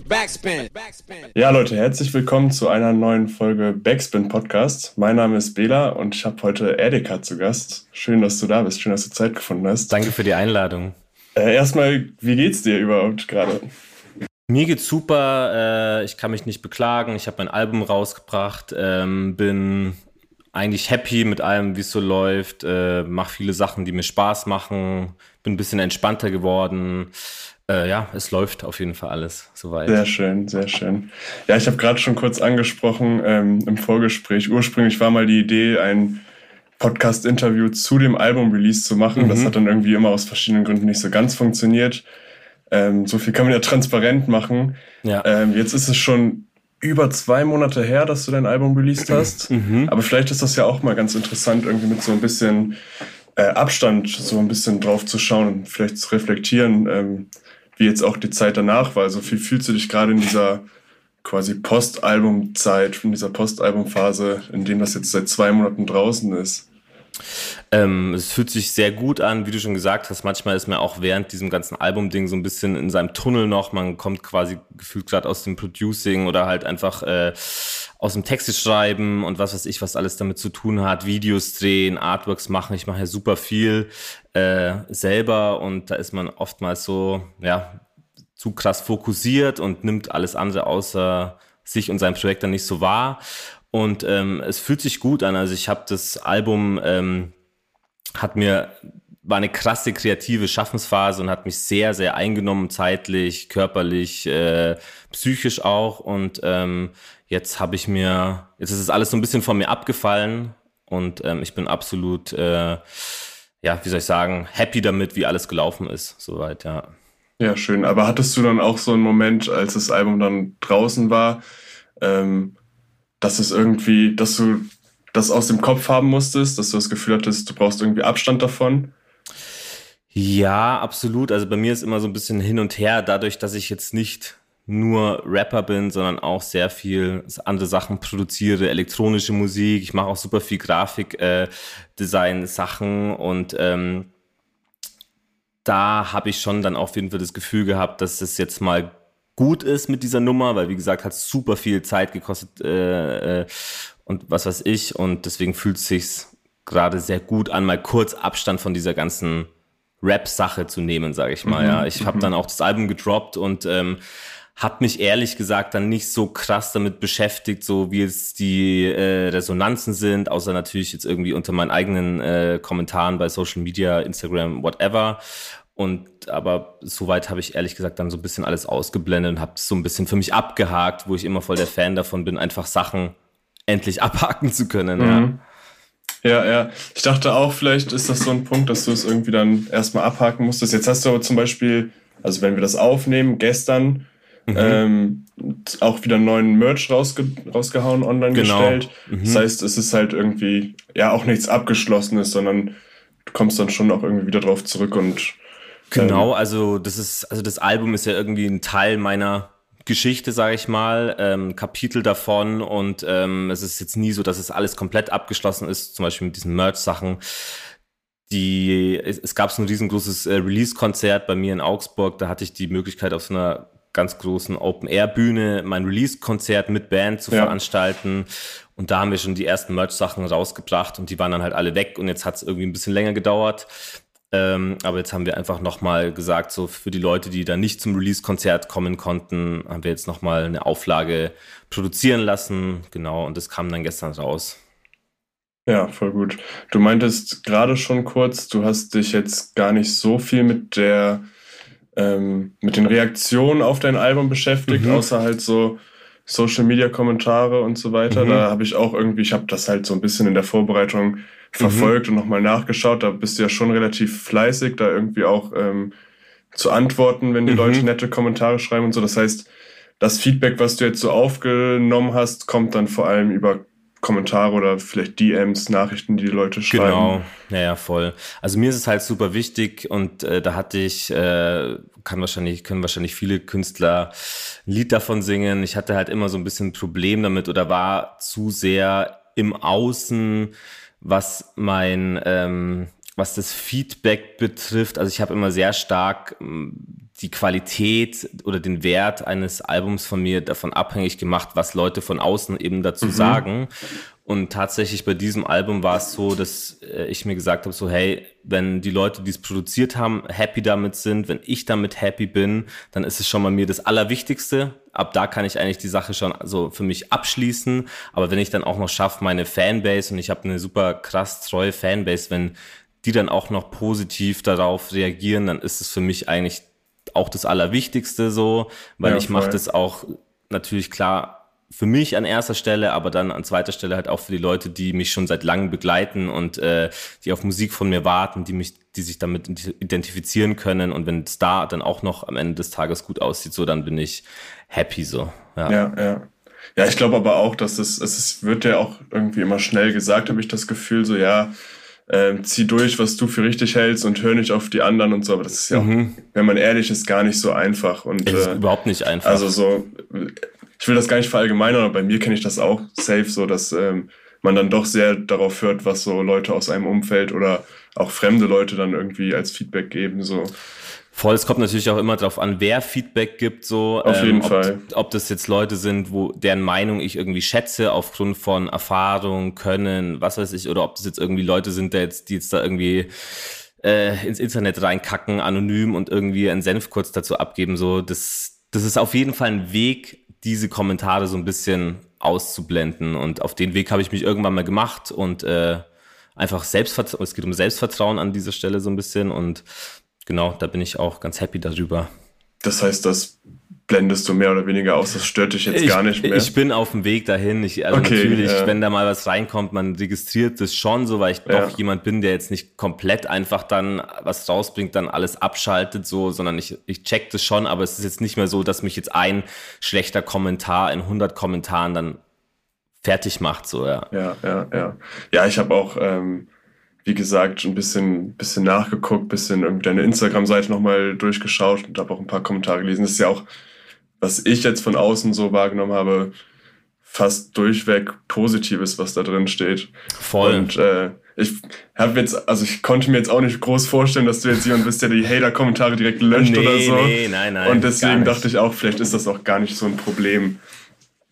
Backspin. Ja, Leute, herzlich willkommen zu einer neuen Folge Backspin Podcast. Mein Name ist Bela und ich habe heute Edeka zu Gast. Schön, dass du da bist. Schön, dass du Zeit gefunden hast. Danke für die Einladung. Äh, erstmal, wie geht's dir überhaupt gerade? Mir geht's super. Äh, ich kann mich nicht beklagen. Ich habe mein Album rausgebracht, ähm, bin eigentlich happy mit allem, wie es so läuft, äh, mache viele Sachen, die mir Spaß machen, bin ein bisschen entspannter geworden. Äh, ja, es läuft auf jeden Fall alles soweit. Sehr schön, sehr schön. Ja, ich habe gerade schon kurz angesprochen ähm, im Vorgespräch. Ursprünglich war mal die Idee, ein Podcast-Interview zu dem Album-Release zu machen. Mhm. Das hat dann irgendwie immer aus verschiedenen Gründen nicht so ganz funktioniert. Ähm, so viel kann man ja transparent machen. Ja. Ähm, jetzt ist es schon über zwei Monate her, dass du dein Album released hast. Mhm. Aber vielleicht ist das ja auch mal ganz interessant, irgendwie mit so ein bisschen äh, Abstand so ein bisschen drauf zu schauen und vielleicht zu reflektieren, ähm, wie jetzt auch die Zeit danach war. Also wie fühlst du dich gerade in dieser quasi Postalbum-Zeit, in dieser Postalbum-Phase, in dem das jetzt seit zwei Monaten draußen ist? Ähm, es fühlt sich sehr gut an, wie du schon gesagt hast. Manchmal ist man auch während diesem ganzen Album-Ding so ein bisschen in seinem Tunnel noch. Man kommt quasi gefühlt gerade aus dem Producing oder halt einfach äh, aus dem Texte schreiben und was weiß ich, was alles damit zu tun hat. Videos drehen, Artworks machen. Ich mache ja super viel äh, selber und da ist man oftmals so, ja, zu krass fokussiert und nimmt alles andere außer sich und sein Projekt dann nicht so wahr. Und ähm, es fühlt sich gut an. Also ich habe das Album, ähm, hat mir, war eine krasse kreative Schaffensphase und hat mich sehr, sehr eingenommen, zeitlich, körperlich, äh, psychisch auch. Und ähm, jetzt habe ich mir, jetzt ist es alles so ein bisschen von mir abgefallen und ähm, ich bin absolut, äh, ja, wie soll ich sagen, happy damit, wie alles gelaufen ist, soweit, ja. Ja, schön. Aber hattest du dann auch so einen Moment, als das Album dann draußen war, ähm, dass es irgendwie, dass du das aus dem Kopf haben musstest, dass du das Gefühl hattest, du brauchst irgendwie Abstand davon? Ja, absolut. Also bei mir ist immer so ein bisschen hin und her, dadurch, dass ich jetzt nicht nur Rapper bin, sondern auch sehr viel andere Sachen produziere, elektronische Musik. Ich mache auch super viel Grafik, äh, und ähm, da habe ich schon dann auf jeden Fall das Gefühl gehabt, dass es jetzt mal gut ist mit dieser Nummer, weil wie gesagt, hat super viel Zeit gekostet äh, äh, und was weiß ich und deswegen fühlt es sich gerade sehr gut an, mal kurz Abstand von dieser ganzen Rap-Sache zu nehmen, sage ich mal. Mhm. Ja, ich habe mhm. dann auch das Album gedroppt und ähm, habe mich ehrlich gesagt dann nicht so krass damit beschäftigt, so wie es die äh, Resonanzen sind, außer natürlich jetzt irgendwie unter meinen eigenen äh, Kommentaren bei Social Media, Instagram, whatever. Und aber soweit habe ich ehrlich gesagt dann so ein bisschen alles ausgeblendet und habe so ein bisschen für mich abgehakt, wo ich immer voll der Fan davon bin, einfach Sachen endlich abhaken zu können. Mhm. Ja. ja, ja. Ich dachte auch, vielleicht ist das so ein Punkt, dass du es irgendwie dann erstmal abhaken musstest. Jetzt hast du aber zum Beispiel, also wenn wir das aufnehmen, gestern mhm. ähm, auch wieder neuen Merch rausge rausgehauen, online genau. gestellt. Mhm. Das heißt, es ist halt irgendwie ja auch nichts Abgeschlossenes, sondern du kommst dann schon auch irgendwie wieder drauf zurück und Genau, ähm, also das ist, also das Album ist ja irgendwie ein Teil meiner Geschichte, sage ich mal, ähm, Kapitel davon und ähm, es ist jetzt nie so, dass es alles komplett abgeschlossen ist, zum Beispiel mit diesen Merch-Sachen. Die, es, es gab so ein riesengroßes äh, Release-Konzert bei mir in Augsburg, da hatte ich die Möglichkeit auf so einer ganz großen Open-Air-Bühne mein Release-Konzert mit Band zu ja. veranstalten. Und da haben wir schon die ersten Merch-Sachen rausgebracht und die waren dann halt alle weg und jetzt hat es irgendwie ein bisschen länger gedauert. Ähm, aber jetzt haben wir einfach nochmal gesagt, so für die Leute, die da nicht zum Release-Konzert kommen konnten, haben wir jetzt nochmal eine Auflage produzieren lassen. Genau, und das kam dann gestern raus. Ja, voll gut. Du meintest gerade schon kurz, du hast dich jetzt gar nicht so viel mit der, ähm, mit den Reaktionen auf dein Album beschäftigt, mhm. außer halt so Social Media Kommentare und so weiter. Mhm. Da habe ich auch irgendwie, ich habe das halt so ein bisschen in der Vorbereitung verfolgt mhm. und nochmal nachgeschaut. Da bist du ja schon relativ fleißig, da irgendwie auch ähm, zu antworten, wenn die mhm. Leute nette Kommentare schreiben und so. Das heißt, das Feedback, was du jetzt so aufgenommen hast, kommt dann vor allem über Kommentare oder vielleicht DMs, Nachrichten, die die Leute schreiben. Genau, ja, ja, voll. Also mir ist es halt super wichtig und äh, da hatte ich, äh, kann wahrscheinlich, können wahrscheinlich viele Künstler ein Lied davon singen. Ich hatte halt immer so ein bisschen ein Problem damit oder war zu sehr im Außen was mein, ähm, was das Feedback betrifft. Also ich habe immer sehr stark ähm, die Qualität oder den Wert eines Albums von mir davon abhängig gemacht, was Leute von außen eben dazu mhm. sagen. Und tatsächlich bei diesem Album war es so, dass äh, ich mir gesagt habe, so hey, wenn die Leute, die es produziert haben, happy damit sind, wenn ich damit happy bin, dann ist es schon mal mir das Allerwichtigste. Ab da kann ich eigentlich die Sache schon so für mich abschließen. Aber wenn ich dann auch noch schaffe, meine Fanbase, und ich habe eine super krass treue Fanbase, wenn die dann auch noch positiv darauf reagieren, dann ist es für mich eigentlich auch das Allerwichtigste so, weil ja, ich mache das auch natürlich klar für mich an erster Stelle, aber dann an zweiter Stelle halt auch für die Leute, die mich schon seit langem begleiten und äh, die auf Musik von mir warten, die mich, die sich damit identifizieren können. Und wenn es da dann auch noch am Ende des Tages gut aussieht, so dann bin ich happy so. Ja, ja. ja. Ja, ich glaube aber auch, dass es, es wird ja auch irgendwie immer schnell gesagt, habe ich das Gefühl, so ja, äh, zieh durch, was du für richtig hältst und hör nicht auf die anderen und so. Aber das ist ja, mhm. auch, wenn man ehrlich ist, gar nicht so einfach. Und, ist äh, überhaupt nicht einfach. Also so, ich will das gar nicht verallgemeinern, aber bei mir kenne ich das auch safe, so dass ähm, man dann doch sehr darauf hört, was so Leute aus einem Umfeld oder auch fremde Leute dann irgendwie als Feedback geben. So. Voll, es kommt natürlich auch immer darauf an, wer Feedback gibt, so. Auf jeden ob, Fall. Ob das jetzt Leute sind, wo deren Meinung ich irgendwie schätze aufgrund von Erfahrung, Können, was weiß ich, oder ob das jetzt irgendwie Leute sind, die jetzt, die jetzt da irgendwie äh, ins Internet reinkacken, anonym und irgendwie einen Senf kurz dazu abgeben, so. Das, das ist auf jeden Fall ein Weg, diese Kommentare so ein bisschen auszublenden. Und auf den Weg habe ich mich irgendwann mal gemacht und äh, einfach Selbstvertrauen, es geht um Selbstvertrauen an dieser Stelle so ein bisschen und genau, da bin ich auch ganz happy darüber. Das heißt, das blendest du mehr oder weniger aus, das stört dich jetzt ich, gar nicht mehr. Ich bin auf dem Weg dahin. Ich, also okay, natürlich, ja. wenn da mal was reinkommt, man registriert das schon so, weil ich ja. doch jemand bin, der jetzt nicht komplett einfach dann was rausbringt, dann alles abschaltet, so, sondern ich, ich check das schon, aber es ist jetzt nicht mehr so, dass mich jetzt ein schlechter Kommentar in 100 Kommentaren dann fertig macht, so, ja. Ja, ja, ja. Ja, ich habe auch, ähm, wie gesagt, ein bisschen, bisschen nachgeguckt, bisschen deine Instagram-Seite nochmal durchgeschaut und habe auch ein paar Kommentare gelesen. Das ist ja auch, was ich jetzt von außen so wahrgenommen habe, fast durchweg Positives, was da drin steht. Voll. Und äh, ich habe jetzt, also ich konnte mir jetzt auch nicht groß vorstellen, dass du jetzt jemand bist, der die Hater-Kommentare direkt löscht nee, oder so. Nee, nein, nein. Und deswegen dachte ich auch, vielleicht ist das auch gar nicht so ein Problem.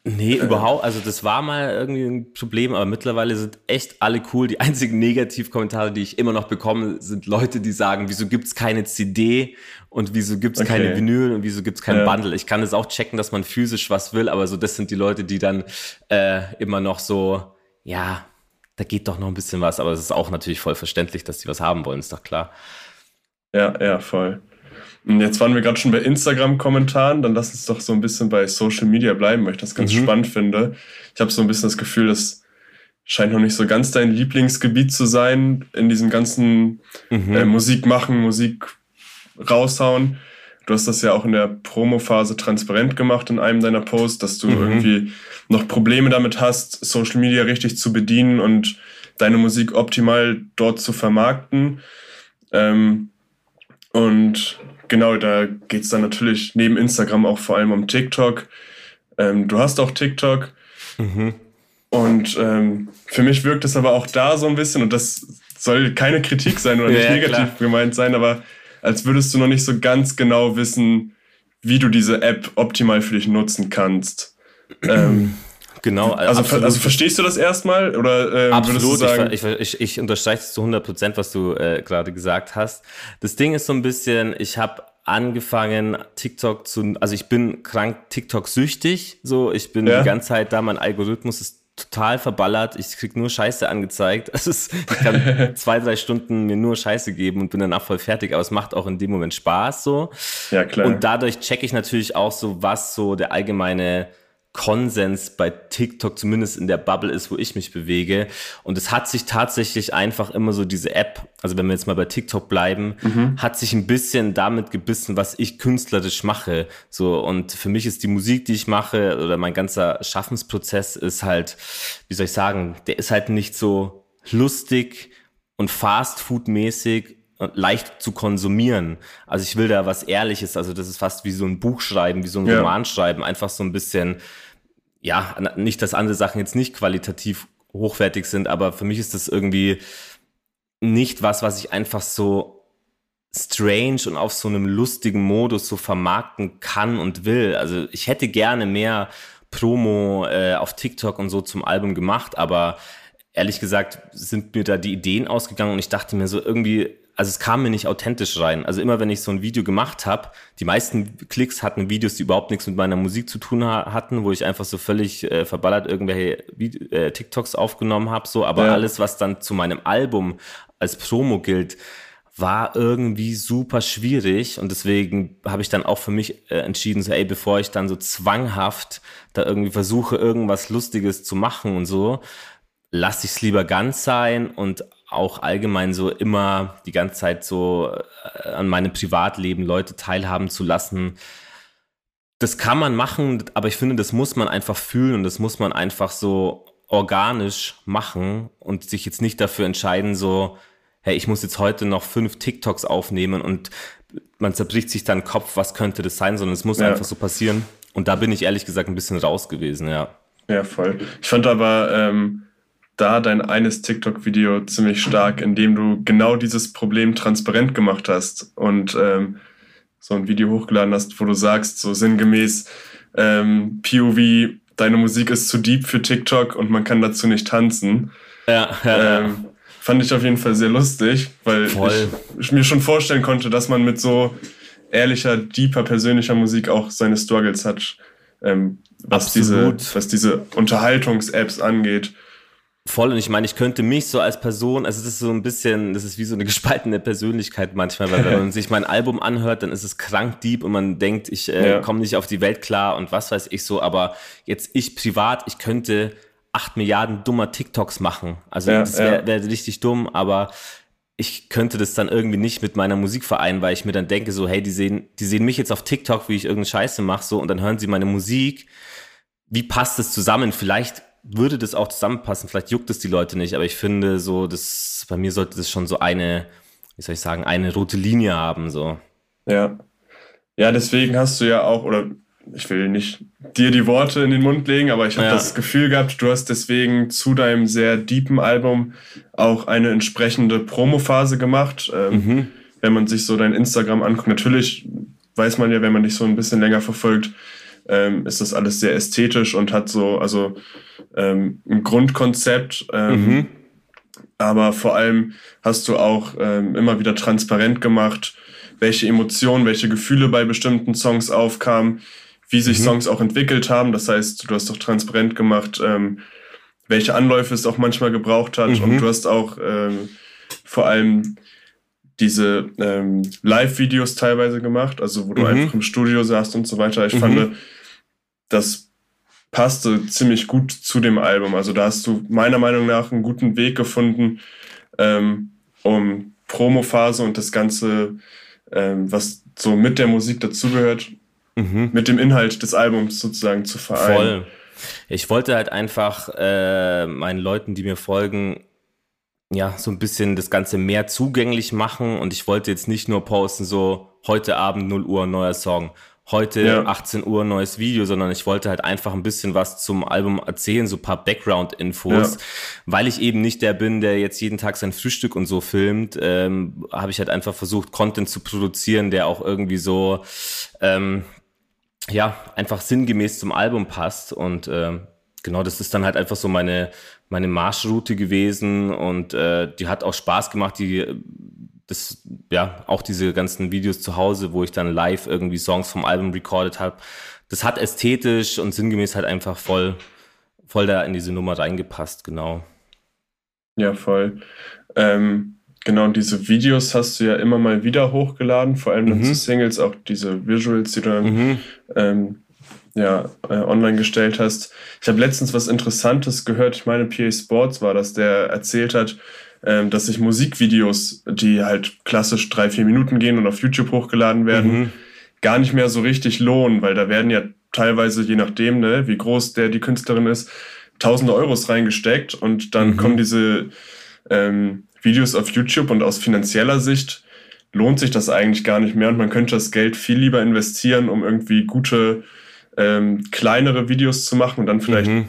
Nee, äh. überhaupt, also das war mal irgendwie ein Problem, aber mittlerweile sind echt alle cool. Die einzigen Negativkommentare, die ich immer noch bekomme, sind Leute, die sagen, wieso gibt's keine CD und wieso gibt's okay. keine Vinyl und wieso gibt's kein ja. Bundle. Ich kann es auch checken, dass man physisch was will, aber so das sind die Leute, die dann äh, immer noch so, ja, da geht doch noch ein bisschen was, aber es ist auch natürlich voll verständlich, dass die was haben wollen, ist doch klar. Ja, ja, voll. Jetzt waren wir gerade schon bei Instagram-Kommentaren, dann lass uns doch so ein bisschen bei Social Media bleiben, weil ich das ganz mhm. spannend finde. Ich habe so ein bisschen das Gefühl, das scheint noch nicht so ganz dein Lieblingsgebiet zu sein in diesem ganzen mhm. äh, Musik machen, Musik raushauen. Du hast das ja auch in der Promo-Phase transparent gemacht in einem deiner Posts, dass du mhm. irgendwie noch Probleme damit hast, Social Media richtig zu bedienen und deine Musik optimal dort zu vermarkten. Ähm, und genau, da geht es dann natürlich neben Instagram auch vor allem um TikTok. Ähm, du hast auch TikTok. Mhm. Und ähm, für mich wirkt es aber auch da so ein bisschen, und das soll keine Kritik sein oder nicht ja, negativ klar. gemeint sein, aber als würdest du noch nicht so ganz genau wissen, wie du diese App optimal für dich nutzen kannst. ähm, Genau, also, also verstehst du das erstmal? Oder, äh, absolut, sagen, ich, ich, ich unterstreiche es zu 100 Prozent, was du äh, gerade gesagt hast. Das Ding ist so ein bisschen, ich habe angefangen, TikTok zu, also ich bin krank TikTok-süchtig, so, ich bin ja. die ganze Zeit da, mein Algorithmus ist total verballert, ich krieg nur Scheiße angezeigt. Also es, ich kann zwei, drei Stunden mir nur Scheiße geben und bin danach voll fertig, aber es macht auch in dem Moment Spaß so. Ja, klar. Und dadurch checke ich natürlich auch so, was so der allgemeine Konsens bei TikTok, zumindest in der Bubble ist, wo ich mich bewege. Und es hat sich tatsächlich einfach immer so diese App, also wenn wir jetzt mal bei TikTok bleiben, mhm. hat sich ein bisschen damit gebissen, was ich künstlerisch mache. So, und für mich ist die Musik, die ich mache, oder mein ganzer Schaffensprozess ist halt, wie soll ich sagen, der ist halt nicht so lustig und fastfood-mäßig leicht zu konsumieren. Also ich will da was Ehrliches, also das ist fast wie so ein Buch schreiben, wie so ein ja. Roman schreiben, einfach so ein bisschen ja, nicht, dass andere Sachen jetzt nicht qualitativ hochwertig sind, aber für mich ist das irgendwie nicht was, was ich einfach so strange und auf so einem lustigen Modus so vermarkten kann und will. Also ich hätte gerne mehr Promo äh, auf TikTok und so zum Album gemacht, aber ehrlich gesagt sind mir da die Ideen ausgegangen und ich dachte mir so irgendwie, also es kam mir nicht authentisch rein. Also immer wenn ich so ein Video gemacht habe, die meisten Klicks hatten Videos, die überhaupt nichts mit meiner Musik zu tun ha hatten, wo ich einfach so völlig äh, verballert irgendwelche Vide äh, TikToks aufgenommen habe, so, aber ja. alles, was dann zu meinem Album als Promo gilt, war irgendwie super schwierig und deswegen habe ich dann auch für mich äh, entschieden, so ey, bevor ich dann so zwanghaft da irgendwie versuche, irgendwas Lustiges zu machen und so, lasse ich es lieber ganz sein und auch allgemein so immer die ganze Zeit so äh, an meinem Privatleben Leute teilhaben zu lassen. Das kann man machen, aber ich finde, das muss man einfach fühlen und das muss man einfach so organisch machen und sich jetzt nicht dafür entscheiden, so, hey, ich muss jetzt heute noch fünf TikToks aufnehmen und man zerbricht sich dann Kopf, was könnte das sein, sondern es muss ja. einfach so passieren. Und da bin ich ehrlich gesagt ein bisschen raus gewesen, ja. Ja, voll. Ich fand aber ähm, da dein eines TikTok-Video ziemlich stark, in dem du genau dieses Problem transparent gemacht hast und ähm, so ein Video hochgeladen hast, wo du sagst, so sinngemäß, ähm, POV, deine Musik ist zu deep für TikTok und man kann dazu nicht tanzen. Ja, ja, ähm, ja. Fand ich auf jeden Fall sehr lustig, weil ich, ich, mir schon vorstellen konnte, dass man mit so ehrlicher, deeper, persönlicher Musik auch seine Struggles hat, ähm, was, diese, was diese Unterhaltungs-Apps angeht. Voll, und ich meine, ich könnte mich so als Person, also das ist so ein bisschen, das ist wie so eine gespaltene Persönlichkeit manchmal, weil wenn man sich mein Album anhört, dann ist es krank deep und man denkt, ich äh, ja. komme nicht auf die Welt klar und was weiß ich so, aber jetzt ich privat, ich könnte acht Milliarden dummer TikToks machen. Also ja, das wäre wär richtig dumm, aber ich könnte das dann irgendwie nicht mit meiner Musik vereinen, weil ich mir dann denke, so, hey, die sehen, die sehen mich jetzt auf TikTok, wie ich irgendeine Scheiße mache, so, und dann hören sie meine Musik. Wie passt das zusammen? Vielleicht würde das auch zusammenpassen, vielleicht juckt es die Leute nicht, aber ich finde so, das, bei mir sollte das schon so eine, wie soll ich sagen, eine rote Linie haben, so. Ja. Ja, deswegen hast du ja auch, oder ich will nicht dir die Worte in den Mund legen, aber ich habe ja. das Gefühl gehabt, du hast deswegen zu deinem sehr deepen Album auch eine entsprechende Promophase gemacht. Ähm, mhm. Wenn man sich so dein Instagram anguckt, natürlich weiß man ja, wenn man dich so ein bisschen länger verfolgt, ähm, ist das alles sehr ästhetisch und hat so, also ähm, ein Grundkonzept. Ähm, mhm. Aber vor allem hast du auch ähm, immer wieder transparent gemacht, welche Emotionen, welche Gefühle bei bestimmten Songs aufkamen wie sich mhm. Songs auch entwickelt haben. Das heißt, du hast doch transparent gemacht, ähm, welche Anläufe es auch manchmal gebraucht hat. Mhm. Und du hast auch ähm, vor allem diese ähm, Live-Videos teilweise gemacht, also wo du mhm. einfach im Studio saßt und so weiter. Ich mhm. fand, das passte ziemlich gut zu dem Album. Also da hast du meiner Meinung nach einen guten Weg gefunden, ähm, um Promophase und das Ganze, ähm, was so mit der Musik dazugehört, mhm. mit dem Inhalt des Albums sozusagen zu vereinen. Voll. Ich wollte halt einfach äh, meinen Leuten, die mir folgen, ja, so ein bisschen das Ganze mehr zugänglich machen und ich wollte jetzt nicht nur posten, so heute Abend 0 Uhr neuer Song, heute ja. 18 Uhr neues Video, sondern ich wollte halt einfach ein bisschen was zum Album erzählen, so paar Background-Infos, ja. weil ich eben nicht der bin, der jetzt jeden Tag sein Frühstück und so filmt, ähm, habe ich halt einfach versucht, Content zu produzieren, der auch irgendwie so ähm, ja, einfach sinngemäß zum Album passt. Und äh, genau, das ist dann halt einfach so meine, meine Marschroute gewesen und äh, die hat auch Spaß gemacht, die das, ja, auch diese ganzen Videos zu Hause, wo ich dann live irgendwie Songs vom Album recorded habe. Das hat ästhetisch und sinngemäß halt einfach voll, voll da in diese Nummer reingepasst, genau. Ja, voll. Ähm, Genau, und diese Videos hast du ja immer mal wieder hochgeladen, vor allem mhm. zu Singles, auch diese Visuals, die du dann mhm. ähm, ja, äh, online gestellt hast. Ich habe letztens was Interessantes gehört, ich meine, PA Sports war das, der erzählt hat, ähm, dass sich Musikvideos, die halt klassisch drei, vier Minuten gehen und auf YouTube hochgeladen werden, mhm. gar nicht mehr so richtig lohnen, weil da werden ja teilweise, je nachdem, ne, wie groß der die Künstlerin ist, tausende Euros reingesteckt und dann mhm. kommen diese ähm, Videos auf YouTube und aus finanzieller Sicht lohnt sich das eigentlich gar nicht mehr und man könnte das Geld viel lieber investieren, um irgendwie gute, ähm, kleinere Videos zu machen und dann vielleicht mhm.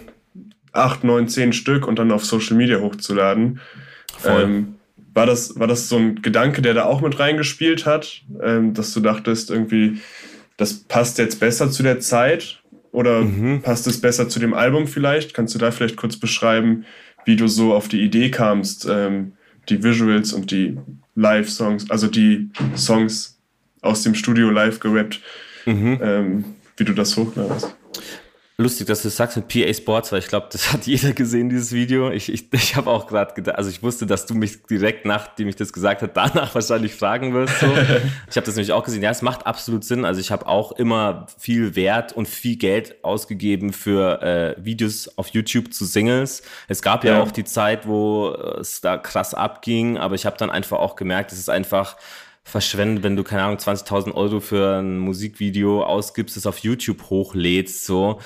acht, neun, zehn Stück und dann auf Social Media hochzuladen. Ähm, war das, war das so ein Gedanke, der da auch mit reingespielt hat, ähm, dass du dachtest, irgendwie, das passt jetzt besser zu der Zeit oder mhm. passt es besser zu dem Album vielleicht? Kannst du da vielleicht kurz beschreiben, wie du so auf die Idee kamst, ähm, die Visuals und die Live-Songs, also die Songs aus dem Studio live gerappt, mhm. ähm, wie du das hochladest? Lustig, dass du sagst mit PA Sports, weil ich glaube, das hat jeder gesehen, dieses Video. Ich, ich, ich habe auch gerade gedacht, also ich wusste, dass du mich direkt, nachdem ich das gesagt habe, danach wahrscheinlich fragen wirst. So. ich habe das nämlich auch gesehen. Ja, es macht absolut Sinn. Also ich habe auch immer viel Wert und viel Geld ausgegeben für äh, Videos auf YouTube zu Singles. Es gab ja, ja auch die Zeit, wo es da krass abging, aber ich habe dann einfach auch gemerkt, es ist einfach verschwendet, wenn du, keine Ahnung, 20.000 Euro für ein Musikvideo ausgibst, es auf YouTube hochlädst, so.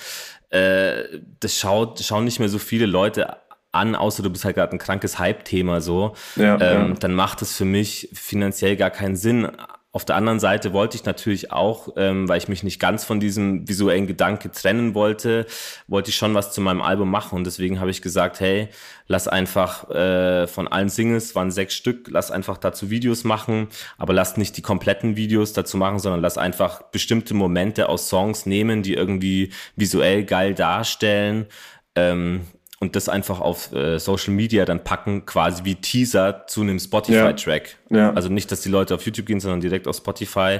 Äh, das schaut, schauen nicht mehr so viele Leute an, außer du bist halt gerade ein krankes Hype-Thema so. Ja, ähm, ja. Dann macht es für mich finanziell gar keinen Sinn. Auf der anderen Seite wollte ich natürlich auch, ähm, weil ich mich nicht ganz von diesem visuellen Gedanke trennen wollte, wollte ich schon was zu meinem Album machen und deswegen habe ich gesagt, hey, lass einfach äh, von allen Singles, waren sechs Stück, lass einfach dazu Videos machen, aber lass nicht die kompletten Videos dazu machen, sondern lass einfach bestimmte Momente aus Songs nehmen, die irgendwie visuell geil darstellen. Ähm, und das einfach auf äh, Social Media dann packen, quasi wie Teaser zu einem Spotify-Track. Ja. ja. Also nicht, dass die Leute auf YouTube gehen, sondern direkt auf Spotify.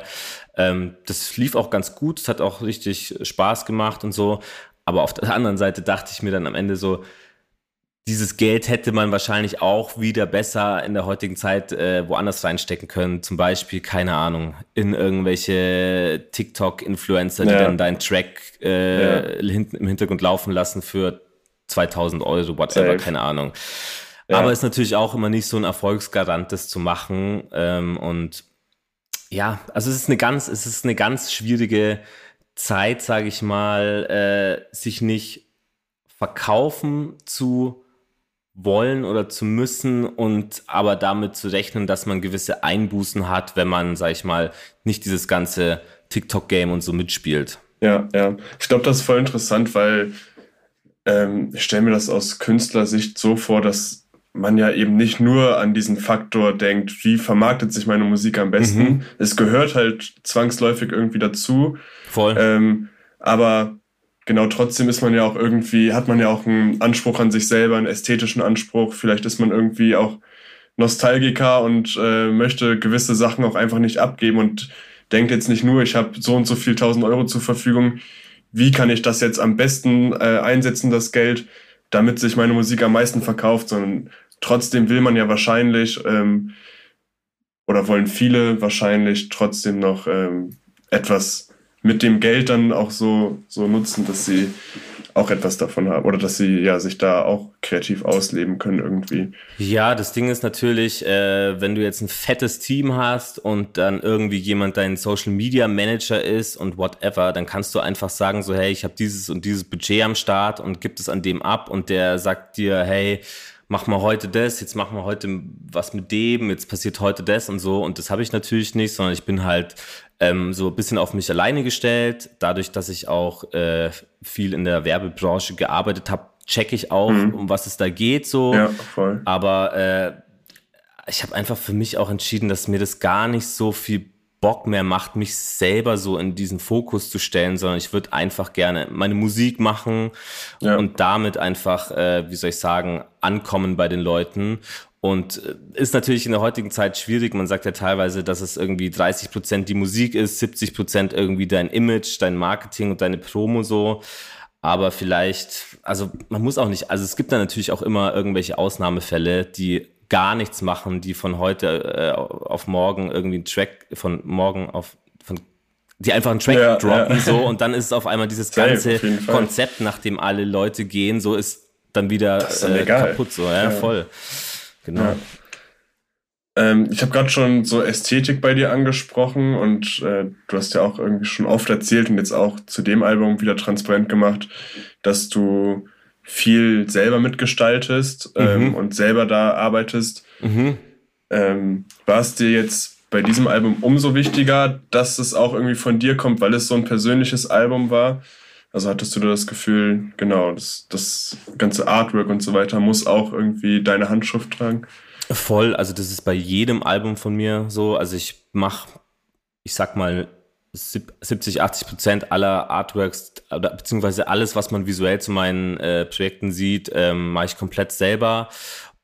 Ähm, das lief auch ganz gut, es hat auch richtig Spaß gemacht und so. Aber auf der anderen Seite dachte ich mir dann am Ende so, dieses Geld hätte man wahrscheinlich auch wieder besser in der heutigen Zeit äh, woanders reinstecken können. Zum Beispiel, keine Ahnung, in irgendwelche TikTok-Influencer, die ja. dann deinen Track äh, ja. hinten im Hintergrund laufen lassen für 2000 Euro, whatever, Safe. keine Ahnung. Ja. Aber ist natürlich auch immer nicht so ein Erfolgsgarant, das zu machen. Ähm, und ja, also es ist eine ganz, es ist eine ganz schwierige Zeit, sage ich mal, äh, sich nicht verkaufen zu wollen oder zu müssen und aber damit zu rechnen, dass man gewisse Einbußen hat, wenn man, sag ich mal, nicht dieses ganze TikTok-Game und so mitspielt. Ja, ja. Ich glaube, das ist voll interessant, weil ähm, ich stelle mir das aus Künstlersicht so vor, dass man ja eben nicht nur an diesen Faktor denkt, wie vermarktet sich meine Musik am besten. Mhm. Es gehört halt zwangsläufig irgendwie dazu. Voll. Ähm, aber genau trotzdem ist man ja auch irgendwie, hat man ja auch einen Anspruch an sich selber, einen ästhetischen Anspruch. Vielleicht ist man irgendwie auch Nostalgiker und äh, möchte gewisse Sachen auch einfach nicht abgeben und denkt jetzt nicht nur, ich habe so und so viel tausend Euro zur Verfügung, wie kann ich das jetzt am besten äh, einsetzen, das Geld, damit sich meine Musik am meisten verkauft, sondern trotzdem will man ja wahrscheinlich ähm, oder wollen viele wahrscheinlich trotzdem noch ähm, etwas mit dem Geld dann auch so, so nutzen, dass sie auch etwas davon haben oder dass sie ja sich da auch kreativ ausleben können irgendwie. Ja, das Ding ist natürlich, äh, wenn du jetzt ein fettes Team hast und dann irgendwie jemand dein Social Media Manager ist und whatever, dann kannst du einfach sagen so, hey, ich habe dieses und dieses Budget am Start und gibt es an dem ab und der sagt dir, hey, mach mal heute das, jetzt machen wir heute was mit dem, jetzt passiert heute das und so. Und das habe ich natürlich nicht, sondern ich bin halt ähm, so ein bisschen auf mich alleine gestellt. Dadurch, dass ich auch äh, viel in der Werbebranche gearbeitet habe, checke ich auch, mhm. um was es da geht. So. Ja, voll. Aber äh, ich habe einfach für mich auch entschieden, dass mir das gar nicht so viel Bock mehr macht, mich selber so in diesen Fokus zu stellen, sondern ich würde einfach gerne meine Musik machen ja. und damit einfach, äh, wie soll ich sagen, ankommen bei den Leuten. Und äh, ist natürlich in der heutigen Zeit schwierig. Man sagt ja teilweise, dass es irgendwie 30 Prozent die Musik ist, 70 Prozent irgendwie dein Image, dein Marketing und deine Promo so. Aber vielleicht, also man muss auch nicht, also es gibt da natürlich auch immer irgendwelche Ausnahmefälle, die gar nichts machen, die von heute äh, auf morgen irgendwie einen Track, von morgen auf, von, die einfach einen Track ja, droppen, ja. so, und dann ist es auf einmal dieses ganze Konzept, nach dem alle Leute gehen, so ist dann wieder ist dann äh, kaputt, so, ja, ja. voll. Genau. Ähm, ich habe gerade schon so Ästhetik bei dir angesprochen und äh, du hast ja auch irgendwie schon oft erzählt und jetzt auch zu dem Album wieder transparent gemacht, dass du viel selber mitgestaltest ähm, mhm. und selber da arbeitest. Mhm. Ähm, war es dir jetzt bei diesem Album umso wichtiger, dass es auch irgendwie von dir kommt, weil es so ein persönliches Album war? Also hattest du da das Gefühl, genau, das, das ganze Artwork und so weiter muss auch irgendwie deine Handschrift tragen? Voll, also das ist bei jedem Album von mir so. Also ich mache, ich sag mal, 70, 80 Prozent aller Artworks oder beziehungsweise alles, was man visuell zu meinen äh, Projekten sieht, ähm, mache ich komplett selber.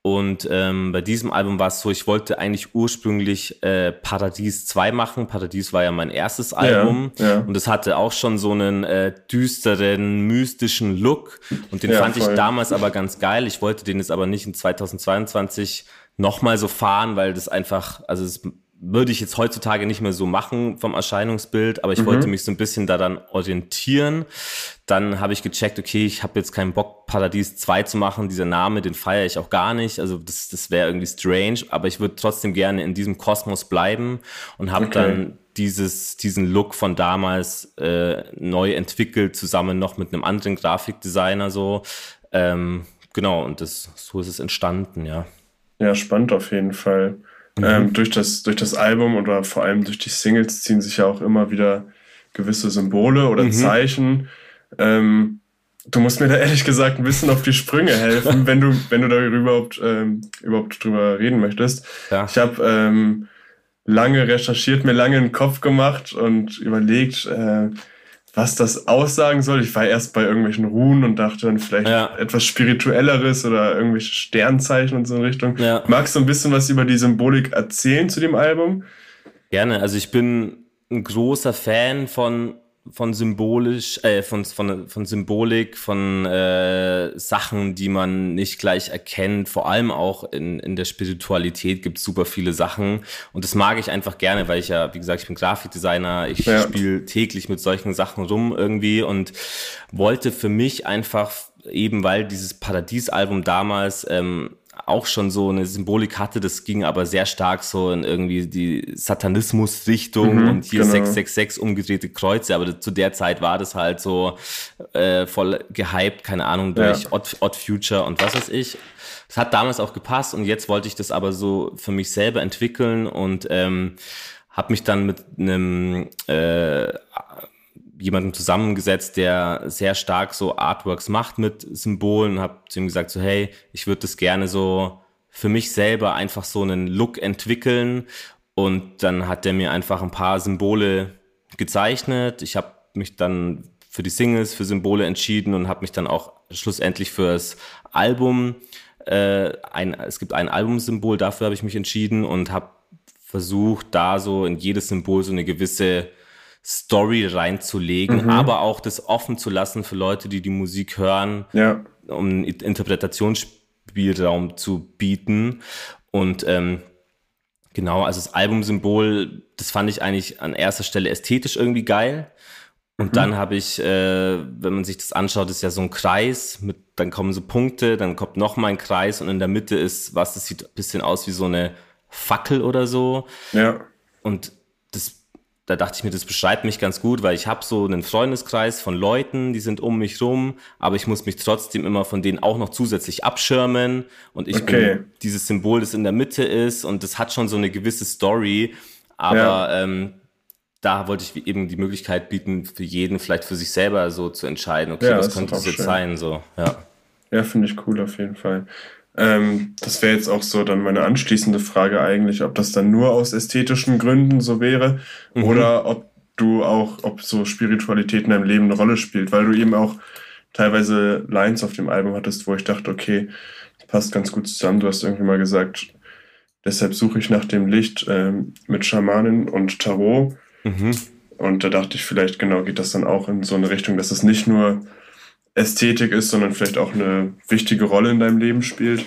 Und ähm, bei diesem Album war es so, ich wollte eigentlich ursprünglich äh, Paradies 2 machen. Paradies war ja mein erstes Album. Ja, ja. Und es hatte auch schon so einen äh, düsteren, mystischen Look. Und den ja, fand voll. ich damals aber ganz geil. Ich wollte den jetzt aber nicht in 2022 nochmal so fahren, weil das einfach, also es würde ich jetzt heutzutage nicht mehr so machen vom Erscheinungsbild, aber ich mhm. wollte mich so ein bisschen daran orientieren. Dann habe ich gecheckt, okay, ich habe jetzt keinen Bock, Paradies 2 zu machen. Dieser Name, den feiere ich auch gar nicht. Also das, das wäre irgendwie strange, aber ich würde trotzdem gerne in diesem Kosmos bleiben und habe okay. dann dieses, diesen Look von damals äh, neu entwickelt, zusammen noch mit einem anderen Grafikdesigner so. Ähm, genau, und das, so ist es entstanden, ja. Ja, spannend auf jeden Fall. Mhm. Ähm, durch, das, durch das Album oder vor allem durch die Singles ziehen sich ja auch immer wieder gewisse Symbole oder mhm. Zeichen. Ähm, du musst mir da ehrlich gesagt ein bisschen auf die Sprünge helfen, wenn du, wenn du darüber überhaupt, ähm, überhaupt drüber reden möchtest. Ja. Ich habe ähm, lange recherchiert, mir lange einen Kopf gemacht und überlegt, äh, was das aussagen soll. Ich war erst bei irgendwelchen Runen und dachte dann vielleicht ja. etwas Spirituelleres oder irgendwelche Sternzeichen und so in Richtung. Ja. Magst du ein bisschen was über die Symbolik erzählen zu dem Album? Gerne. Also ich bin ein großer Fan von von symbolisch, äh, von, von, von Symbolik, von äh, Sachen, die man nicht gleich erkennt. Vor allem auch in, in der Spiritualität gibt es super viele Sachen. Und das mag ich einfach gerne, weil ich ja, wie gesagt, ich bin Grafikdesigner, ich ja. spiele täglich mit solchen Sachen rum irgendwie und wollte für mich einfach eben, weil dieses Paradies-Album damals ähm, auch schon so eine Symbolik hatte, das ging aber sehr stark so in irgendwie die Satanismus-Richtung mhm, und hier genau. 666 umgedrehte Kreuze, aber zu der Zeit war das halt so äh, voll gehypt, keine Ahnung, durch ja. Odd, Odd Future und was weiß ich. Das hat damals auch gepasst und jetzt wollte ich das aber so für mich selber entwickeln und ähm, habe mich dann mit einem äh, jemandem zusammengesetzt, der sehr stark so Artworks macht mit Symbolen und habe zu ihm gesagt, so hey, ich würde das gerne so für mich selber einfach so einen Look entwickeln. Und dann hat er mir einfach ein paar Symbole gezeichnet. Ich habe mich dann für die Singles, für Symbole entschieden und habe mich dann auch schlussendlich für das Album, äh, ein, es gibt ein Albumsymbol, dafür habe ich mich entschieden und habe versucht, da so in jedes Symbol so eine gewisse Story reinzulegen, mhm. aber auch das offen zu lassen für Leute, die die Musik hören, ja. um Interpretationsspielraum zu bieten. Und ähm, genau, also das Albumsymbol, das fand ich eigentlich an erster Stelle ästhetisch irgendwie geil. Und mhm. dann habe ich, äh, wenn man sich das anschaut, ist ja so ein Kreis, mit, dann kommen so Punkte, dann kommt noch mal ein Kreis und in der Mitte ist was, das sieht ein bisschen aus wie so eine Fackel oder so. Ja. Und da dachte ich mir, das beschreibt mich ganz gut, weil ich habe so einen Freundeskreis von Leuten, die sind um mich rum, aber ich muss mich trotzdem immer von denen auch noch zusätzlich abschirmen und ich okay. bin dieses Symbol, das in der Mitte ist und das hat schon so eine gewisse Story, aber ja. ähm, da wollte ich eben die Möglichkeit bieten, für jeden vielleicht für sich selber so zu entscheiden, okay, ja, was könnte das jetzt sein, so, ja. Ja, finde ich cool auf jeden Fall. Ähm, das wäre jetzt auch so dann meine anschließende Frage eigentlich, ob das dann nur aus ästhetischen Gründen so wäre mhm. oder ob du auch, ob so Spiritualität in deinem Leben eine Rolle spielt, weil du eben auch teilweise Lines auf dem Album hattest, wo ich dachte, okay, passt ganz gut zusammen. Du hast irgendwie mal gesagt, deshalb suche ich nach dem Licht ähm, mit Schamanen und Tarot. Mhm. Und da dachte ich, vielleicht genau geht das dann auch in so eine Richtung, dass es nicht nur Ästhetik ist, sondern vielleicht auch eine wichtige Rolle in deinem Leben spielt?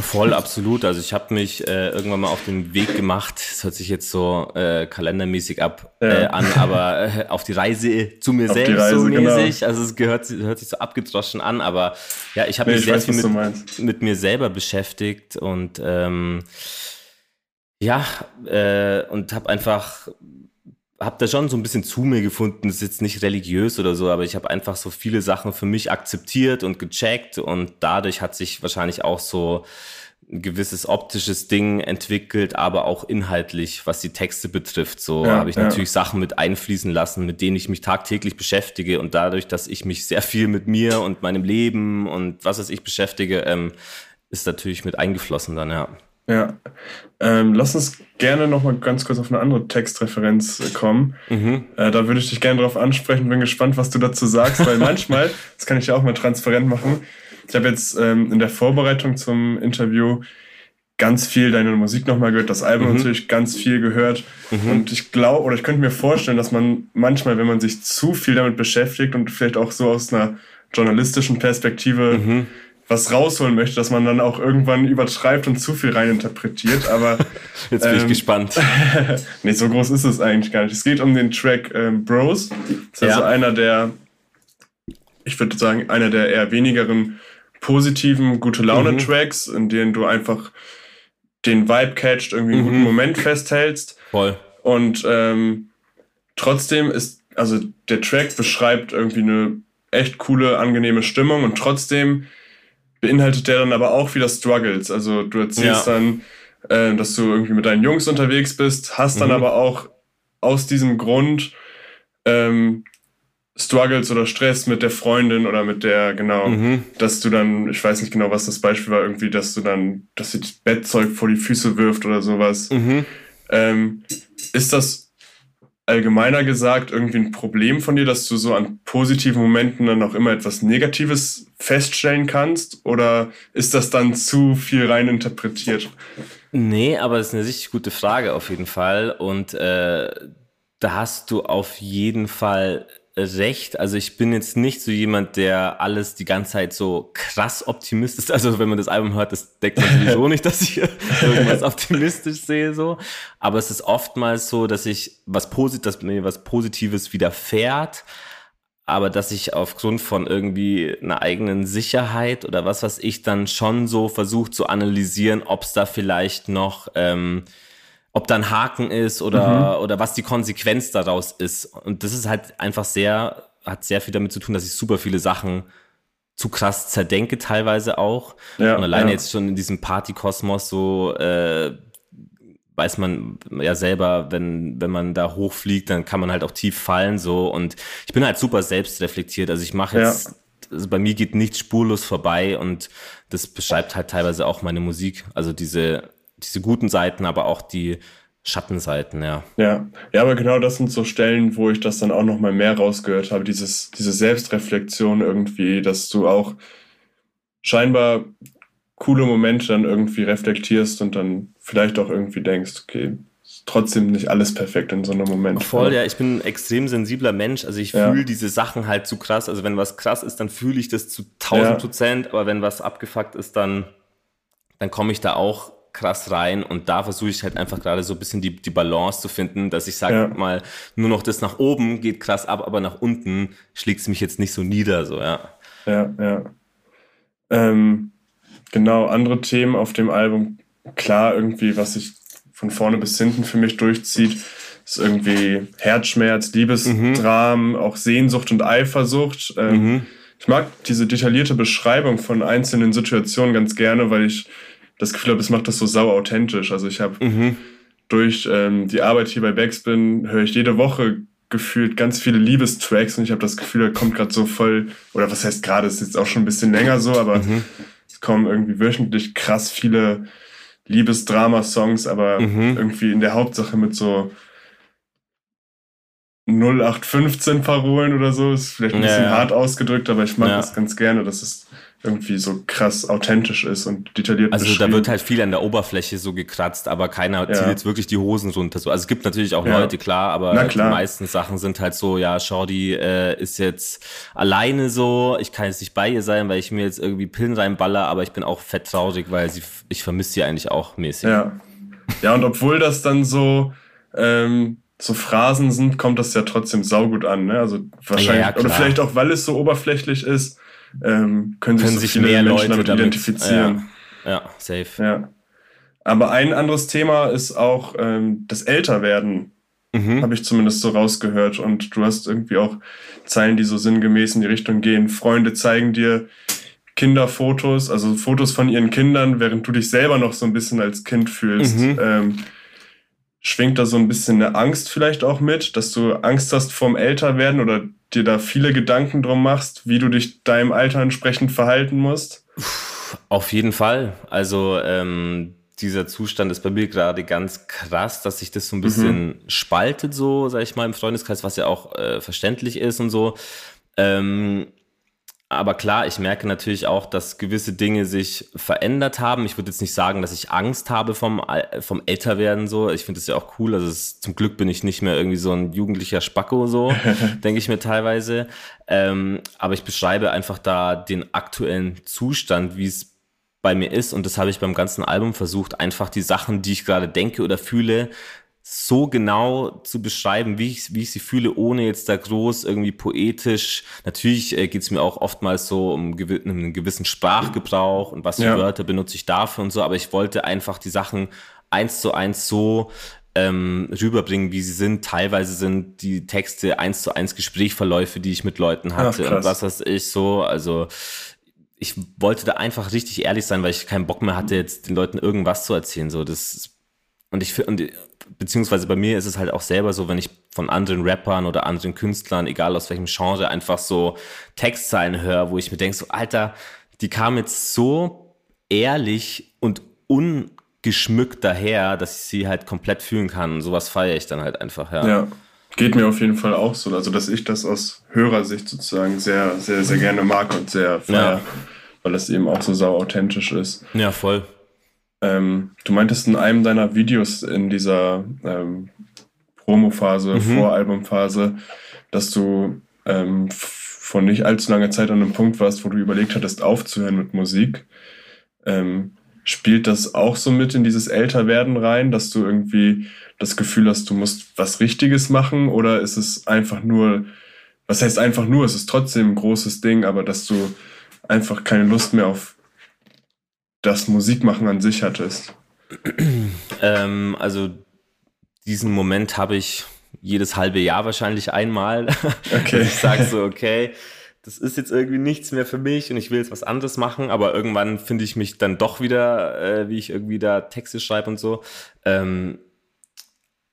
Voll, absolut. Also ich habe mich äh, irgendwann mal auf den Weg gemacht, das hört sich jetzt so äh, kalendermäßig ab ja. äh, an, aber äh, auf die Reise zu mir auf selbst Reise, so mäßig. Genau. Also es gehört, hört sich so abgedroschen an, aber ja, ich habe nee, mich sehr weiß, viel mit, mit, mir selber beschäftigt und ähm, ja, äh, und habe einfach habe da schon so ein bisschen zu mir gefunden. Das ist jetzt nicht religiös oder so, aber ich habe einfach so viele Sachen für mich akzeptiert und gecheckt und dadurch hat sich wahrscheinlich auch so ein gewisses optisches Ding entwickelt, aber auch inhaltlich, was die Texte betrifft. So ja, habe ich ja. natürlich Sachen mit einfließen lassen, mit denen ich mich tagtäglich beschäftige und dadurch, dass ich mich sehr viel mit mir und meinem Leben und was weiß ich beschäftige, ähm, ist natürlich mit eingeflossen dann, ja. Ja. Ähm, lass uns gerne noch mal ganz kurz auf eine andere Textreferenz kommen. Mhm. Äh, da würde ich dich gerne drauf ansprechen. Bin gespannt, was du dazu sagst, weil manchmal, das kann ich ja auch mal transparent machen, ich habe jetzt ähm, in der Vorbereitung zum Interview ganz viel deine Musik nochmal gehört, das Album mhm. natürlich ganz viel gehört. Mhm. Und ich glaube, oder ich könnte mir vorstellen, dass man manchmal, wenn man sich zu viel damit beschäftigt und vielleicht auch so aus einer journalistischen Perspektive mhm was rausholen möchte, dass man dann auch irgendwann übertreibt und zu viel reininterpretiert. Aber jetzt bin ähm, ich gespannt. nee, so groß ist es eigentlich gar nicht. Es geht um den Track ähm, Bros. Das ist ja. also einer der, ich würde sagen, einer der eher wenigeren positiven, gute Laune-Tracks, mhm. in denen du einfach den Vibe catcht, irgendwie einen mhm. guten Moment festhältst. Voll. Und ähm, trotzdem ist, also der Track beschreibt irgendwie eine echt coole, angenehme Stimmung und trotzdem beinhaltet der dann aber auch wieder Struggles. Also du erzählst ja. dann, äh, dass du irgendwie mit deinen Jungs unterwegs bist, hast dann mhm. aber auch aus diesem Grund ähm, Struggles oder Stress mit der Freundin oder mit der, genau, mhm. dass du dann, ich weiß nicht genau, was das Beispiel war, irgendwie, dass du dann, dass sie das Bettzeug vor die Füße wirft oder sowas. Mhm. Ähm, ist das allgemeiner gesagt irgendwie ein Problem von dir, dass du so an positiven Momenten dann auch immer etwas Negatives feststellen kannst? Oder ist das dann zu viel rein interpretiert? Nee, aber das ist eine richtig gute Frage auf jeden Fall. Und äh, da hast du auf jeden Fall recht. Also ich bin jetzt nicht so jemand, der alles die ganze Zeit so krass optimistisch ist. Also wenn man das Album hört, das deckt man sowieso nicht, dass ich irgendwas optimistisch sehe so. Aber es ist oftmals so, dass ich was Posit dass mir was Positives widerfährt, aber dass ich aufgrund von irgendwie einer eigenen Sicherheit oder was was ich dann schon so versucht zu analysieren, ob es da vielleicht noch ähm, ob da ein Haken ist oder, mhm. oder was die Konsequenz daraus ist. Und das ist halt einfach sehr, hat sehr viel damit zu tun, dass ich super viele Sachen zu krass zerdenke, teilweise auch. Ja, und alleine ja. jetzt schon in diesem Partykosmos so, äh, weiß man ja selber, wenn, wenn man da hochfliegt, dann kann man halt auch tief fallen, so. Und ich bin halt super selbstreflektiert. Also ich mache jetzt, ja. also bei mir geht nichts spurlos vorbei und das beschreibt halt teilweise auch meine Musik. Also diese, diese guten Seiten, aber auch die Schattenseiten, ja. Ja, ja, aber genau das sind so Stellen, wo ich das dann auch noch mal mehr rausgehört habe, dieses, diese Selbstreflexion irgendwie, dass du auch scheinbar coole Momente dann irgendwie reflektierst und dann vielleicht auch irgendwie denkst, okay, trotzdem nicht alles perfekt in so einem Moment. Voll, ja, ich bin ein extrem sensibler Mensch. Also ich ja. fühle diese Sachen halt zu krass. Also wenn was krass ist, dann fühle ich das zu 1000 Prozent. Ja. Aber wenn was abgefuckt ist, dann, dann komme ich da auch krass rein und da versuche ich halt einfach gerade so ein bisschen die, die Balance zu finden, dass ich sage ja. mal, nur noch das nach oben geht krass ab, aber nach unten schlägt es mich jetzt nicht so nieder, so, ja. Ja, ja. Ähm, genau, andere Themen auf dem Album, klar, irgendwie, was sich von vorne bis hinten für mich durchzieht, ist irgendwie Herzschmerz, Liebesdramen, mhm. auch Sehnsucht und Eifersucht. Ähm, mhm. Ich mag diese detaillierte Beschreibung von einzelnen Situationen ganz gerne, weil ich das Gefühl habe, es macht das so sau authentisch. Also ich habe mhm. durch ähm, die Arbeit hier bei Backspin höre ich jede Woche gefühlt ganz viele Liebestracks und ich habe das Gefühl, da kommt gerade so voll, oder was heißt gerade, ist jetzt auch schon ein bisschen länger so, aber mhm. es kommen irgendwie wöchentlich krass viele Liebesdrama-Songs, aber mhm. irgendwie in der Hauptsache mit so 0815 Parolen oder so, ist vielleicht ein bisschen ja, ja. hart ausgedrückt, aber ich mag ja. das ganz gerne. Das ist irgendwie so krass authentisch ist und detailliert Also da wird halt viel an der Oberfläche so gekratzt, aber keiner zieht ja. jetzt wirklich die Hosen runter. So. Also es gibt natürlich auch ja. Leute, klar, aber klar. die meisten Sachen sind halt so, ja, Shorty äh, ist jetzt alleine so, ich kann jetzt nicht bei ihr sein, weil ich mir jetzt irgendwie Pillen reinballer, aber ich bin auch fett traurig, weil sie, ich vermisse sie eigentlich auch mäßig. Ja. Ja, und obwohl das dann so, ähm, so Phrasen sind, kommt das ja trotzdem saugut an, ne? Also wahrscheinlich, ja, oder vielleicht auch, weil es so oberflächlich ist, ähm, können, können sich, so mehr Menschen Leute damit identifizieren. Ja, ja, safe. Ja. Aber ein anderes Thema ist auch ähm, das Älterwerden. Mhm. Habe ich zumindest so rausgehört. Und du hast irgendwie auch Zeilen, die so sinngemäß in die Richtung gehen. Freunde zeigen dir Kinderfotos, also Fotos von ihren Kindern, während du dich selber noch so ein bisschen als Kind fühlst. Mhm. Ähm, schwingt da so ein bisschen eine Angst vielleicht auch mit, dass du Angst hast vorm Älterwerden oder dir da viele Gedanken drum machst, wie du dich deinem Alter entsprechend verhalten musst? Auf jeden Fall. Also ähm, dieser Zustand ist bei mir gerade ganz krass, dass sich das so ein bisschen mhm. spaltet, so, sag ich mal, im Freundeskreis, was ja auch äh, verständlich ist und so. Ähm, aber klar, ich merke natürlich auch, dass gewisse Dinge sich verändert haben. Ich würde jetzt nicht sagen, dass ich Angst habe vom, vom Älterwerden so. Ich finde das ja auch cool. Also es, zum Glück bin ich nicht mehr irgendwie so ein jugendlicher Spacko so, denke ich mir teilweise. Ähm, aber ich beschreibe einfach da den aktuellen Zustand, wie es bei mir ist. Und das habe ich beim ganzen Album versucht, einfach die Sachen, die ich gerade denke oder fühle, so genau zu beschreiben, wie ich, wie ich sie fühle, ohne jetzt da groß irgendwie poetisch. Natürlich äh, geht es mir auch oftmals so um, gew um einen gewissen Sprachgebrauch und was für ja. Wörter benutze ich dafür und so, aber ich wollte einfach die Sachen eins zu eins so ähm, rüberbringen, wie sie sind. Teilweise sind die Texte eins zu eins Gesprächverläufe, die ich mit Leuten hatte Ach, und was weiß ich so. Also ich wollte da einfach richtig ehrlich sein, weil ich keinen Bock mehr hatte, jetzt den Leuten irgendwas zu erzählen. So, das und ich und beziehungsweise bei mir ist es halt auch selber so, wenn ich von anderen Rappern oder anderen Künstlern, egal aus welchem Genre, einfach so Textzeilen höre, wo ich mir denke, so, Alter, die kamen jetzt so ehrlich und ungeschmückt daher, dass ich sie halt komplett fühlen kann. Und sowas feiere ich dann halt einfach, ja. Ja, geht mir auf jeden Fall auch so. Also, dass ich das aus Hörersicht sozusagen sehr, sehr, sehr gerne mag und sehr feiere, ja. weil es eben auch so sau authentisch ist. Ja, voll. Ähm, du meintest in einem deiner Videos in dieser ähm, Promo-Phase, mhm. Voralbum-Phase, dass du ähm, vor nicht allzu langer Zeit an einem Punkt warst, wo du überlegt hattest, aufzuhören mit Musik. Ähm, spielt das auch so mit in dieses Älterwerden rein, dass du irgendwie das Gefühl hast, du musst was Richtiges machen? Oder ist es einfach nur, was heißt einfach nur, es ist trotzdem ein großes Ding, aber dass du einfach keine Lust mehr auf das Musikmachen an sich hattest? Ähm, also diesen Moment habe ich jedes halbe Jahr wahrscheinlich einmal. Okay. ich sage so, okay, das ist jetzt irgendwie nichts mehr für mich und ich will jetzt was anderes machen, aber irgendwann finde ich mich dann doch wieder, äh, wie ich irgendwie da Texte schreibe und so. Ähm,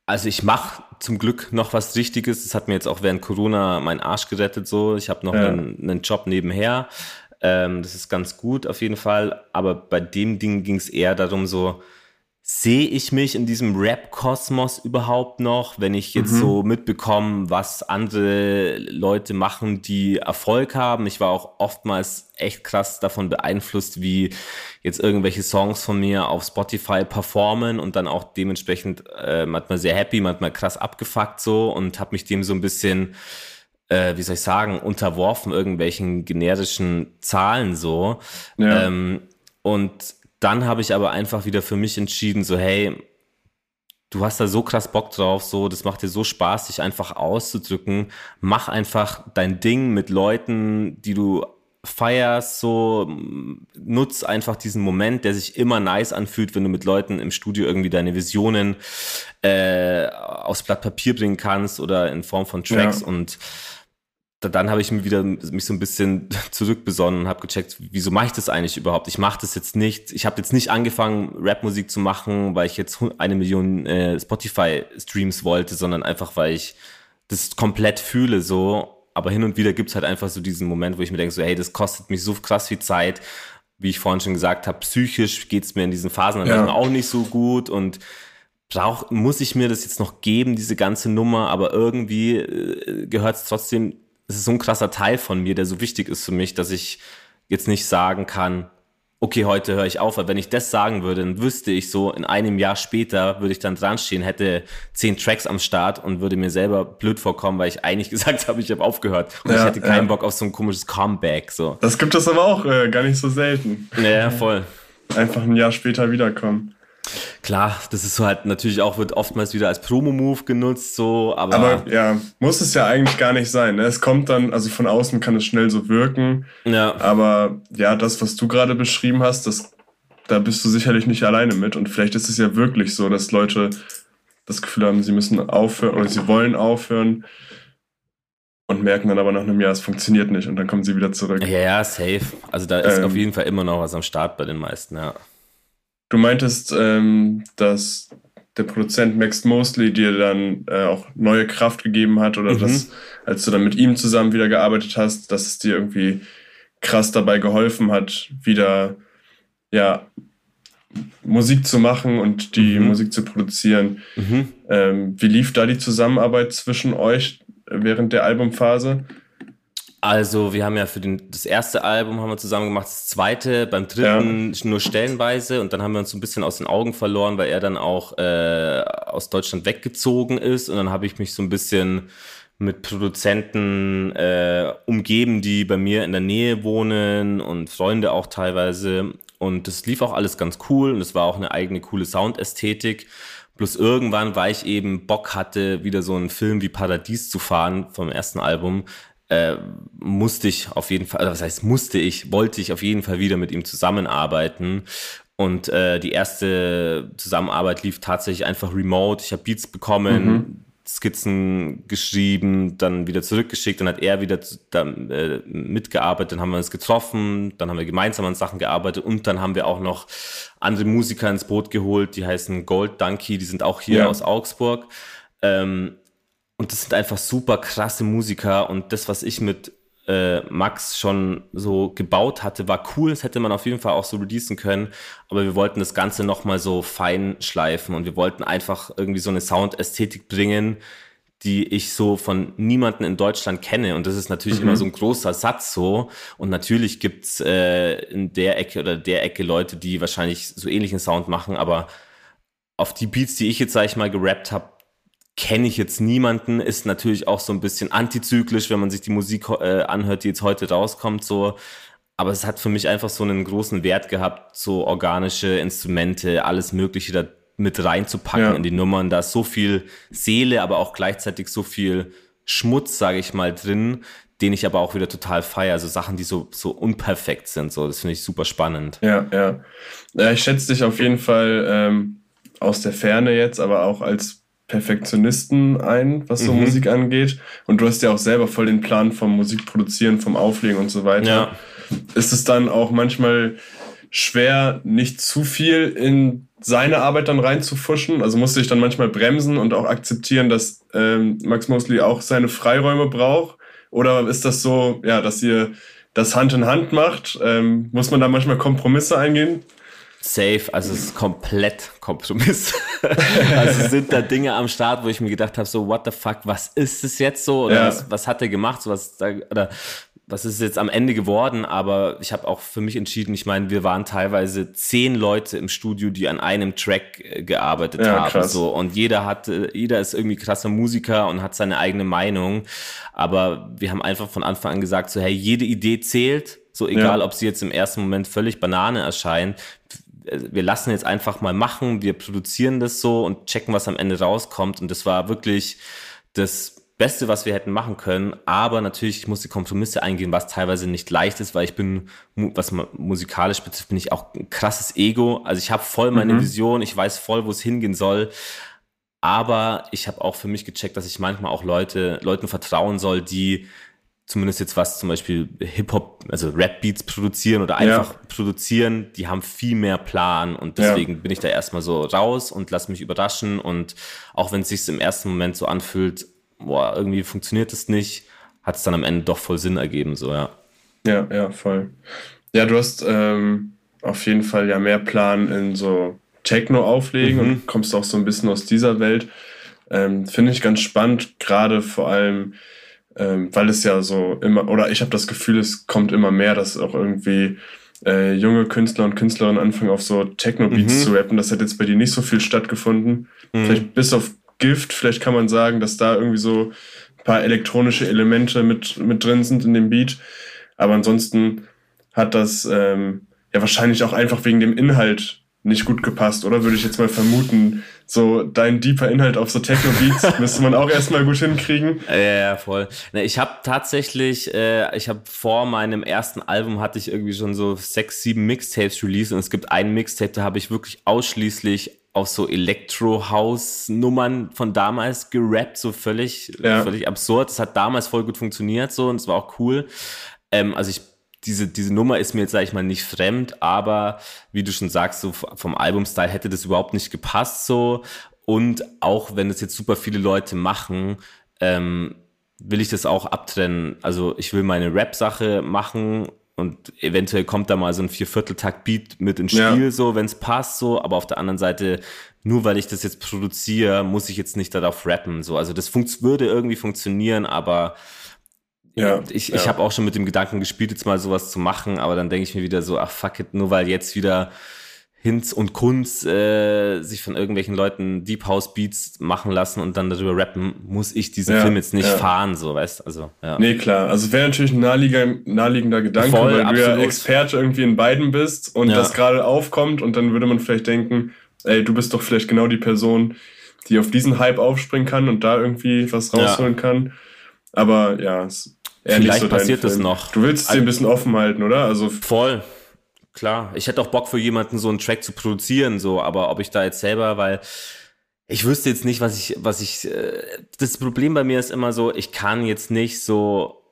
also ich mache zum Glück noch was Richtiges. Das hat mir jetzt auch während Corona meinen Arsch gerettet. So, ich habe noch ja. einen, einen Job nebenher. Ähm, das ist ganz gut auf jeden Fall. Aber bei dem Ding ging es eher darum, so, sehe ich mich in diesem Rap-Kosmos überhaupt noch, wenn ich jetzt mhm. so mitbekomme, was andere Leute machen, die Erfolg haben. Ich war auch oftmals echt krass davon beeinflusst, wie jetzt irgendwelche Songs von mir auf Spotify performen und dann auch dementsprechend äh, manchmal sehr happy, manchmal krass abgefuckt so und habe mich dem so ein bisschen äh, wie soll ich sagen, unterworfen irgendwelchen generischen Zahlen so. Ja. Ähm, und dann habe ich aber einfach wieder für mich entschieden, so hey, du hast da so krass Bock drauf, so, das macht dir so Spaß, dich einfach auszudrücken. Mach einfach dein Ding mit Leuten, die du feierst, so, nutz einfach diesen Moment, der sich immer nice anfühlt, wenn du mit Leuten im Studio irgendwie deine Visionen äh, aufs Blatt Papier bringen kannst oder in Form von Tracks ja. und dann habe ich mir wieder mich so ein bisschen zurückbesonnen und habe gecheckt, wieso mache ich das eigentlich überhaupt? Ich mache das jetzt nicht. Ich habe jetzt nicht angefangen, Rapmusik zu machen, weil ich jetzt eine Million äh, Spotify-Streams wollte, sondern einfach, weil ich das komplett fühle so. Aber hin und wieder gibt's halt einfach so diesen Moment, wo ich mir denke, so, hey, das kostet mich so krass viel Zeit. Wie ich vorhin schon gesagt habe, psychisch geht's mir in diesen Phasen dann ja. auch nicht so gut und brauch, muss ich mir das jetzt noch geben, diese ganze Nummer, aber irgendwie äh, gehört es trotzdem es ist so ein krasser Teil von mir, der so wichtig ist für mich, dass ich jetzt nicht sagen kann, okay, heute höre ich auf, weil wenn ich das sagen würde, dann wüsste ich so, in einem Jahr später würde ich dann dran stehen, hätte zehn Tracks am Start und würde mir selber blöd vorkommen, weil ich eigentlich gesagt habe, ich habe aufgehört und ja, ich hätte keinen ja. Bock auf so ein komisches Comeback. So. Das gibt es aber auch äh, gar nicht so selten. Ja, voll. Einfach ein Jahr später wiederkommen. Klar, das ist so halt natürlich auch, wird oftmals wieder als Promo-Move genutzt, so, aber. Aber ja, muss es ja eigentlich gar nicht sein. Ne? Es kommt dann, also von außen kann es schnell so wirken. Ja. Aber ja, das, was du gerade beschrieben hast, das, da bist du sicherlich nicht alleine mit. Und vielleicht ist es ja wirklich so, dass Leute das Gefühl haben, sie müssen aufhören oder sie wollen aufhören und merken dann aber nach einem Jahr, es funktioniert nicht und dann kommen sie wieder zurück. Ja, ja, safe. Also da ist ähm, auf jeden Fall immer noch was am Start bei den meisten, ja. Du meintest, ähm, dass der Produzent Max Mosley dir dann äh, auch neue Kraft gegeben hat oder mhm. dass, als du dann mit ihm zusammen wieder gearbeitet hast, dass es dir irgendwie krass dabei geholfen hat, wieder ja Musik zu machen und die mhm. Musik zu produzieren. Mhm. Ähm, wie lief da die Zusammenarbeit zwischen euch während der Albumphase? Also wir haben ja für den, das erste Album haben wir zusammen gemacht, das zweite, beim dritten ja. nur stellenweise und dann haben wir uns so ein bisschen aus den Augen verloren, weil er dann auch äh, aus Deutschland weggezogen ist und dann habe ich mich so ein bisschen mit Produzenten äh, umgeben, die bei mir in der Nähe wohnen und Freunde auch teilweise und das lief auch alles ganz cool und es war auch eine eigene coole Soundästhetik. Bloß irgendwann, weil ich eben Bock hatte, wieder so einen Film wie Paradies zu fahren vom ersten Album, äh, musste ich auf jeden Fall, also was heißt musste ich, wollte ich auf jeden Fall wieder mit ihm zusammenarbeiten. Und äh, die erste Zusammenarbeit lief tatsächlich einfach remote. Ich habe Beats bekommen, mhm. Skizzen geschrieben, dann wieder zurückgeschickt, dann hat er wieder dann, äh, mitgearbeitet, dann haben wir uns getroffen, dann haben wir gemeinsam an Sachen gearbeitet und dann haben wir auch noch andere Musiker ins Boot geholt, die heißen Gold Donkey, die sind auch hier ja. aus Augsburg. Ähm, und das sind einfach super krasse Musiker und das, was ich mit äh, Max schon so gebaut hatte, war cool. Das hätte man auf jeden Fall auch so releasen können. Aber wir wollten das Ganze nochmal so fein schleifen und wir wollten einfach irgendwie so eine Soundästhetik bringen, die ich so von niemanden in Deutschland kenne. Und das ist natürlich mhm. immer so ein großer Satz so. Und natürlich gibt's äh, in der Ecke oder der Ecke Leute, die wahrscheinlich so ähnlichen Sound machen, aber auf die Beats, die ich jetzt, sag ich mal, gerappt habe, kenne ich jetzt niemanden, ist natürlich auch so ein bisschen antizyklisch, wenn man sich die Musik äh, anhört, die jetzt heute rauskommt, so. Aber es hat für mich einfach so einen großen Wert gehabt, so organische Instrumente, alles Mögliche da mit reinzupacken ja. in die Nummern. Da ist so viel Seele, aber auch gleichzeitig so viel Schmutz, sage ich mal, drin, den ich aber auch wieder total feiere. Also Sachen, die so, so unperfekt sind. So, das finde ich super spannend. Ja, ja. ich schätze dich auf jeden Fall ähm, aus der Ferne jetzt, aber auch als Perfektionisten ein, was so mhm. Musik angeht. Und du hast ja auch selber voll den Plan vom Musikproduzieren, vom Auflegen und so weiter. Ja. Ist es dann auch manchmal schwer, nicht zu viel in seine Arbeit dann reinzufuschen? Also musste ich dann manchmal bremsen und auch akzeptieren, dass ähm, Max Mosley auch seine Freiräume braucht? Oder ist das so, ja, dass ihr das Hand in Hand macht? Ähm, muss man da manchmal Kompromisse eingehen? Safe, also es ist komplett Kompromiss. also sind da Dinge am Start, wo ich mir gedacht habe, so what the fuck, was ist es jetzt so oder ja. was, was hat er gemacht, so was da, oder was ist jetzt am Ende geworden, aber ich habe auch für mich entschieden, ich meine, wir waren teilweise zehn Leute im Studio, die an einem Track äh, gearbeitet ja, haben, krass. so und jeder hat, jeder ist irgendwie krasser Musiker und hat seine eigene Meinung, aber wir haben einfach von Anfang an gesagt, so hey, jede Idee zählt, so egal, ja. ob sie jetzt im ersten Moment völlig Banane erscheint, wir lassen jetzt einfach mal machen, wir produzieren das so und checken, was am Ende rauskommt. Und das war wirklich das Beste, was wir hätten machen können. Aber natürlich, ich musste Kompromisse eingehen, was teilweise nicht leicht ist, weil ich bin, was musikalisch betrifft, bin ich auch ein krasses Ego. Also ich habe voll meine mhm. Vision, ich weiß voll, wo es hingehen soll. Aber ich habe auch für mich gecheckt, dass ich manchmal auch Leute, Leuten vertrauen soll, die zumindest jetzt was zum Beispiel Hip-Hop, also Rap-Beats produzieren oder einfach ja. produzieren, die haben viel mehr Plan und deswegen ja. bin ich da erstmal so raus und lass mich überraschen und auch wenn es sich im ersten Moment so anfühlt, boah, irgendwie funktioniert es nicht, hat es dann am Ende doch voll Sinn ergeben, so, ja. Ja, ja, voll. Ja, du hast ähm, auf jeden Fall ja mehr Plan in so Techno auflegen mhm. und kommst auch so ein bisschen aus dieser Welt. Ähm, Finde ich ganz spannend, gerade vor allem ähm, weil es ja so immer, oder ich habe das Gefühl, es kommt immer mehr, dass auch irgendwie äh, junge Künstler und Künstlerinnen anfangen, auf so Techno-Beats mhm. zu rappen. Das hat jetzt bei dir nicht so viel stattgefunden. Mhm. Vielleicht bis auf Gift, vielleicht kann man sagen, dass da irgendwie so ein paar elektronische Elemente mit, mit drin sind in dem Beat. Aber ansonsten hat das ähm, ja wahrscheinlich auch einfach wegen dem Inhalt nicht gut gepasst, oder? Würde ich jetzt mal vermuten. So dein deeper Inhalt auf so Techno-Beats müsste man auch erstmal gut hinkriegen. Ja, ja voll. Ich habe tatsächlich, äh, ich habe vor meinem ersten Album hatte ich irgendwie schon so sechs, sieben Mixtapes released und es gibt ein Mixtape, da habe ich wirklich ausschließlich auf so Elektro-House-Nummern von damals gerappt, so völlig, ja. völlig absurd. Das hat damals voll gut funktioniert so und es war auch cool. Ähm, also ich diese, diese Nummer ist mir jetzt, sag ich mal, nicht fremd, aber wie du schon sagst, so vom Albumstyle hätte das überhaupt nicht gepasst so. Und auch wenn das jetzt super viele Leute machen, ähm, will ich das auch abtrennen. Also ich will meine Rap-Sache machen und eventuell kommt da mal so ein Viervierteltakt-Beat mit ins Spiel, ja. so, wenn es passt, so, aber auf der anderen Seite, nur weil ich das jetzt produziere, muss ich jetzt nicht darauf rappen, so. Also das würde irgendwie funktionieren, aber ja, ich, ja. ich habe auch schon mit dem Gedanken gespielt, jetzt mal sowas zu machen, aber dann denke ich mir wieder so, ach fuck it, nur weil jetzt wieder Hinz und Kunz äh, sich von irgendwelchen Leuten Deep House Beats machen lassen und dann darüber rappen, muss ich diesen ja, Film jetzt nicht ja. fahren, so, weißt also, ja. Nee, klar. Also wäre natürlich ein naheliegender, naheliegender Gedanke, Voll, weil absolut. du ja Experte irgendwie in beiden bist und ja. das gerade aufkommt und dann würde man vielleicht denken, ey, du bist doch vielleicht genau die Person, die auf diesen Hype aufspringen kann und da irgendwie was rausholen kann. Aber ja, es eher Vielleicht so passiert das noch. Du willst es dir ein bisschen offen halten, oder? Also voll. Klar, ich hätte auch Bock für jemanden so einen Track zu produzieren, so, aber ob ich da jetzt selber, weil ich wüsste jetzt nicht, was ich, was ich, äh, das Problem bei mir ist immer so, ich kann jetzt nicht so,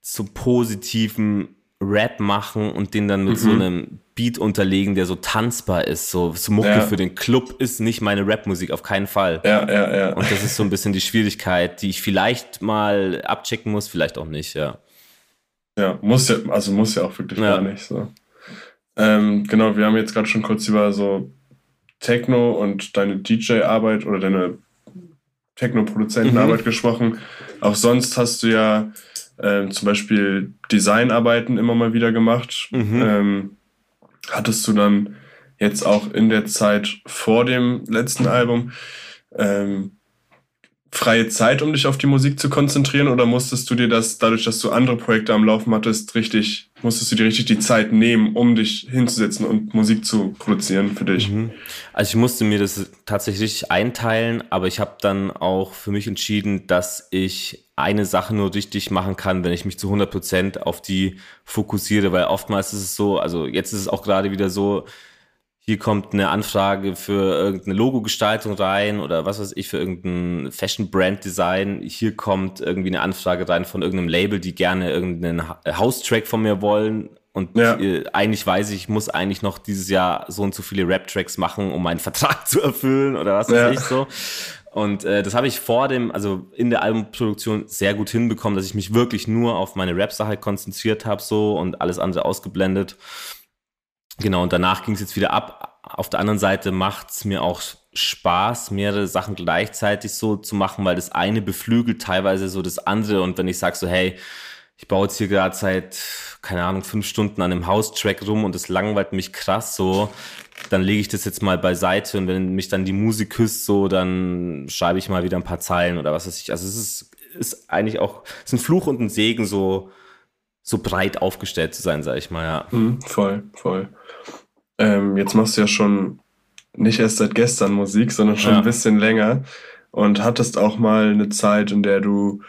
so positiven Rap machen und den dann mit mhm. so einem Beat unterlegen, der so tanzbar ist. So, so Mucke ja. für den Club ist nicht meine Rapmusik, auf keinen Fall. Ja, ja, ja. Und das ist so ein bisschen die Schwierigkeit, die ich vielleicht mal abchecken muss, vielleicht auch nicht, ja. Ja, muss ja, also muss ja auch wirklich ja. gar nicht so. Ähm, genau, wir haben jetzt gerade schon kurz über so Techno und deine DJ-Arbeit oder deine Techno-Produzentenarbeit mhm. gesprochen. Auch sonst hast du ja ähm, zum Beispiel Designarbeiten immer mal wieder gemacht. Mhm. Ähm, hattest du dann jetzt auch in der Zeit vor dem letzten Album ähm, freie Zeit, um dich auf die Musik zu konzentrieren? Oder musstest du dir das, dadurch, dass du andere Projekte am Laufen hattest, richtig, musstest du dir richtig die Zeit nehmen, um dich hinzusetzen und Musik zu produzieren für dich? Mhm. Also ich musste mir das tatsächlich einteilen, aber ich habe dann auch für mich entschieden, dass ich eine Sache nur richtig machen kann, wenn ich mich zu 100 Prozent auf die fokussiere, weil oftmals ist es so, also jetzt ist es auch gerade wieder so, hier kommt eine Anfrage für irgendeine Logo-Gestaltung rein oder was weiß ich, für irgendein Fashion-Brand-Design. Hier kommt irgendwie eine Anfrage rein von irgendeinem Label, die gerne irgendeinen House-Track von mir wollen. Und ja. äh, eigentlich weiß ich, ich muss eigentlich noch dieses Jahr so und so viele Rap-Tracks machen, um meinen Vertrag zu erfüllen oder was weiß ja. ich so. Und äh, das habe ich vor dem, also in der Albumproduktion sehr gut hinbekommen, dass ich mich wirklich nur auf meine Rap-Sache konzentriert habe so und alles andere ausgeblendet. Genau, und danach ging es jetzt wieder ab. Auf der anderen Seite macht es mir auch Spaß, mehrere Sachen gleichzeitig so zu machen, weil das eine beflügelt teilweise so das andere. Und wenn ich sage so, hey, ich baue jetzt hier gerade seit, keine Ahnung, fünf Stunden an einem House-Track rum und es langweilt mich krass so, dann lege ich das jetzt mal beiseite und wenn mich dann die Musik küsst, so, dann schreibe ich mal wieder ein paar Zeilen oder was weiß ich. Also es ist, ist eigentlich auch, es ist ein Fluch und ein Segen, so, so breit aufgestellt zu sein, sage ich mal, ja. Mhm, voll, voll. Ähm, jetzt machst du ja schon nicht erst seit gestern Musik, sondern schon ja. ein bisschen länger und hattest auch mal eine Zeit, in der du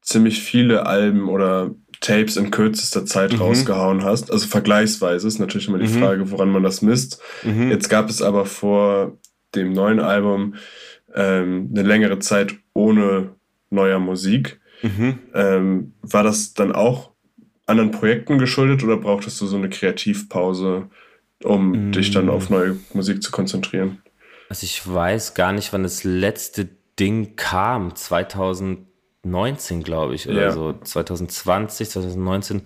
ziemlich viele Alben oder Tapes in kürzester Zeit mhm. rausgehauen hast. Also vergleichsweise ist natürlich immer die mhm. Frage, woran man das misst. Mhm. Jetzt gab es aber vor dem neuen Album ähm, eine längere Zeit ohne neuer Musik. Mhm. Ähm, war das dann auch anderen Projekten geschuldet oder brauchtest du so eine Kreativpause, um mm. dich dann auf neue Musik zu konzentrieren? Also ich weiß gar nicht, wann das letzte Ding kam. 2019, glaube ich, oder ja. so. 2020, 2019.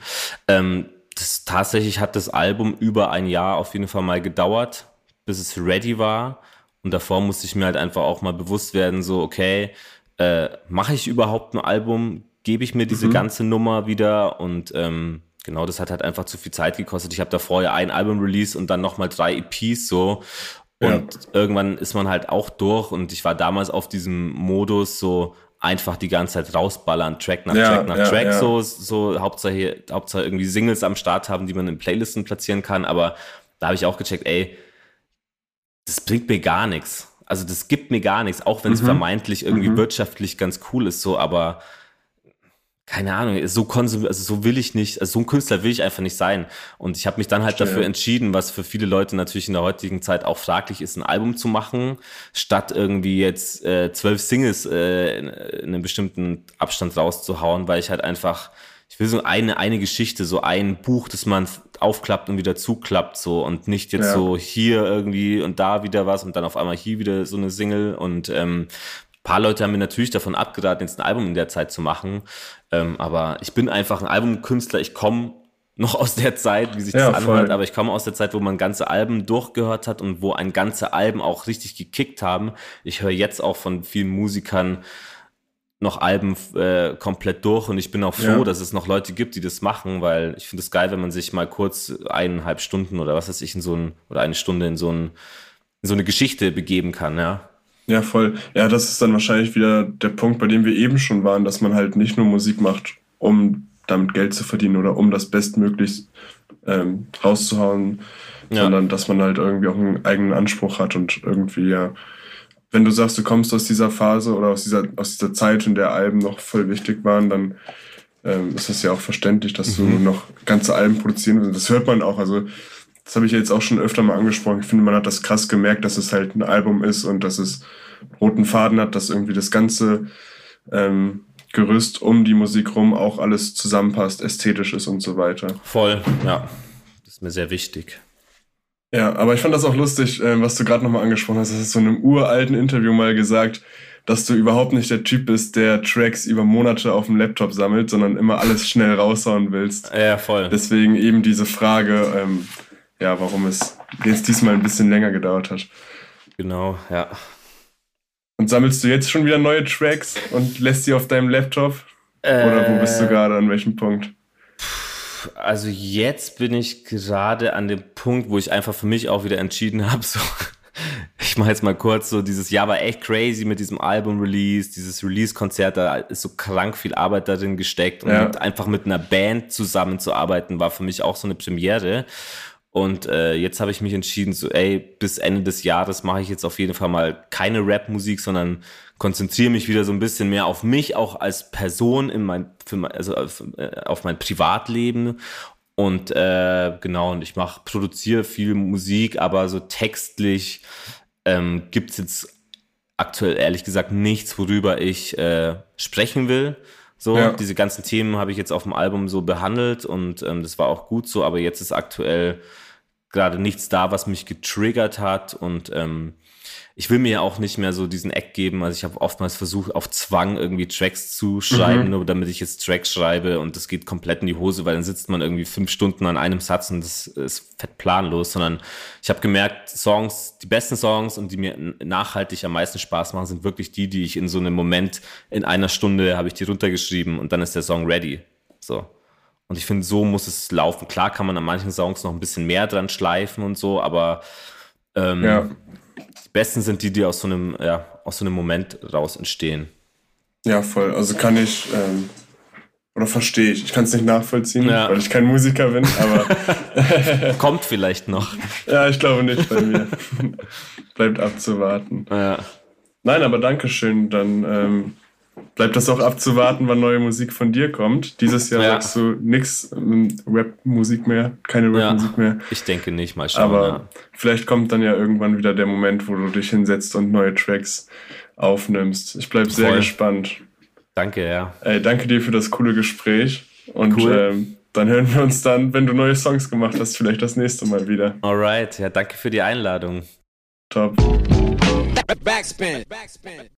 Ähm, das, tatsächlich hat das Album über ein Jahr auf jeden Fall mal gedauert, bis es ready war. Und davor musste ich mir halt einfach auch mal bewusst werden, so, okay, äh, mache ich überhaupt ein Album? Gebe ich mir diese mhm. ganze Nummer wieder? Und ähm, genau, das hat halt einfach zu viel Zeit gekostet. Ich habe da vorher ein Album release und dann nochmal drei EPs so. Und ja. irgendwann ist man halt auch durch und ich war damals auf diesem Modus so einfach die ganze Zeit rausballern, Track nach ja, Track nach ja, Track, so, so Hauptsache, Hauptsache irgendwie Singles am Start haben, die man in Playlisten platzieren kann. Aber da habe ich auch gecheckt, ey, das bringt mir gar nichts. Also das gibt mir gar nichts, auch wenn es mhm. vermeintlich irgendwie mhm. wirtschaftlich ganz cool ist, so, aber keine Ahnung, so konsum also so will ich nicht, also so ein Künstler will ich einfach nicht sein. Und ich habe mich dann halt Stimmt. dafür entschieden, was für viele Leute natürlich in der heutigen Zeit auch fraglich ist, ein Album zu machen, statt irgendwie jetzt äh, zwölf Singles äh, in, in einem bestimmten Abstand rauszuhauen, weil ich halt einfach, ich will so eine, eine Geschichte, so ein Buch, das man aufklappt und wieder zuklappt, so und nicht jetzt ja. so hier irgendwie und da wieder was und dann auf einmal hier wieder so eine Single und ähm, paar Leute haben mir natürlich davon abgeraten, jetzt ein Album in der Zeit zu machen. Ähm, aber ich bin einfach ein Albumkünstler. Ich komme noch aus der Zeit, wie sich das ja, anhört, aber ich komme aus der Zeit, wo man ganze Alben durchgehört hat und wo ein ganze Alben auch richtig gekickt haben. Ich höre jetzt auch von vielen Musikern noch Alben äh, komplett durch und ich bin auch froh, ja. dass es noch Leute gibt, die das machen, weil ich finde es geil, wenn man sich mal kurz eineinhalb Stunden oder was weiß ich in so ein oder eine Stunde in so, ein, in so eine Geschichte begeben kann, ja. Ja, voll. Ja, das ist dann wahrscheinlich wieder der Punkt, bei dem wir eben schon waren, dass man halt nicht nur Musik macht, um damit Geld zu verdienen oder um das bestmöglichst ähm, rauszuhauen, ja. sondern dass man halt irgendwie auch einen eigenen Anspruch hat und irgendwie ja, wenn du sagst, du kommst aus dieser Phase oder aus dieser, aus dieser Zeit, in der Alben noch voll wichtig waren, dann ähm, ist das ja auch verständlich, dass mhm. du noch ganze Alben produzieren willst. Das hört man auch. Also, das habe ich jetzt auch schon öfter mal angesprochen. Ich finde, man hat das krass gemerkt, dass es halt ein Album ist und dass es roten Faden hat, dass irgendwie das ganze ähm, Gerüst um die Musik rum auch alles zusammenpasst, ästhetisch ist und so weiter. Voll, ja. Das ist mir sehr wichtig. Ja, aber ich fand das auch lustig, äh, was du gerade nochmal angesprochen hast. Das hast du in einem uralten Interview mal gesagt, dass du überhaupt nicht der Typ bist, der Tracks über Monate auf dem Laptop sammelt, sondern immer alles schnell raushauen willst. Ja, voll. Deswegen eben diese Frage, ähm, ja, warum es jetzt diesmal ein bisschen länger gedauert hat. Genau, ja. Und sammelst du jetzt schon wieder neue Tracks und lässt sie auf deinem Laptop? Äh, Oder wo bist du äh, gerade, an welchem Punkt? Also jetzt bin ich gerade an dem Punkt, wo ich einfach für mich auch wieder entschieden habe, so ich mache jetzt mal kurz so dieses Jahr war echt crazy mit diesem Album-Release, dieses Release-Konzert, da ist so krank viel Arbeit darin gesteckt und ja. einfach mit einer Band zusammenzuarbeiten war für mich auch so eine Premiere. Und äh, jetzt habe ich mich entschieden, so, ey, bis Ende des Jahres mache ich jetzt auf jeden Fall mal keine Rap-Musik, sondern konzentriere mich wieder so ein bisschen mehr auf mich, auch als Person in mein, für, also auf, äh, auf mein Privatleben. Und äh, genau, und ich mache, produziere viel Musik, aber so textlich ähm, gibt es jetzt aktuell ehrlich gesagt nichts, worüber ich äh, sprechen will. So, ja. diese ganzen Themen habe ich jetzt auf dem Album so behandelt und ähm, das war auch gut so, aber jetzt ist aktuell gerade nichts da, was mich getriggert hat und ähm, ich will mir ja auch nicht mehr so diesen Eck geben. Also ich habe oftmals versucht, auf Zwang irgendwie Tracks zu schreiben, mhm. nur damit ich jetzt Tracks schreibe und das geht komplett in die Hose, weil dann sitzt man irgendwie fünf Stunden an einem Satz und das ist fett planlos, sondern ich habe gemerkt, Songs, die besten Songs und die mir nachhaltig am meisten Spaß machen, sind wirklich die, die ich in so einem Moment in einer Stunde habe ich die runtergeschrieben und dann ist der Song ready. So. Und ich finde, so muss es laufen. Klar kann man an manchen Songs noch ein bisschen mehr dran schleifen und so, aber ähm, ja. Die besten sind die, die aus so einem, ja, aus so einem Moment raus entstehen. Ja, voll. Also kann ich, ähm, oder verstehe ich. Ich kann es nicht nachvollziehen, ja. weil ich kein Musiker bin, aber. Kommt vielleicht noch. Ja, ich glaube nicht bei mir. Bleibt abzuwarten. Ja. Nein, aber Dankeschön. Dann ähm, bleibt das auch abzuwarten, wann neue Musik von dir kommt. Dieses Jahr ja. sagst du nix ähm, Rap-Musik mehr, keine Rap-Musik ja, mehr. Ich denke nicht, mal schauen. Aber ja. vielleicht kommt dann ja irgendwann wieder der Moment, wo du dich hinsetzt und neue Tracks aufnimmst. Ich bleib sehr gespannt. Danke, ja. Ey, danke dir für das coole Gespräch. Und cool. ähm, dann hören wir uns dann, wenn du neue Songs gemacht hast, vielleicht das nächste Mal wieder. Alright, ja, danke für die Einladung. Top. Backspin. Backspin.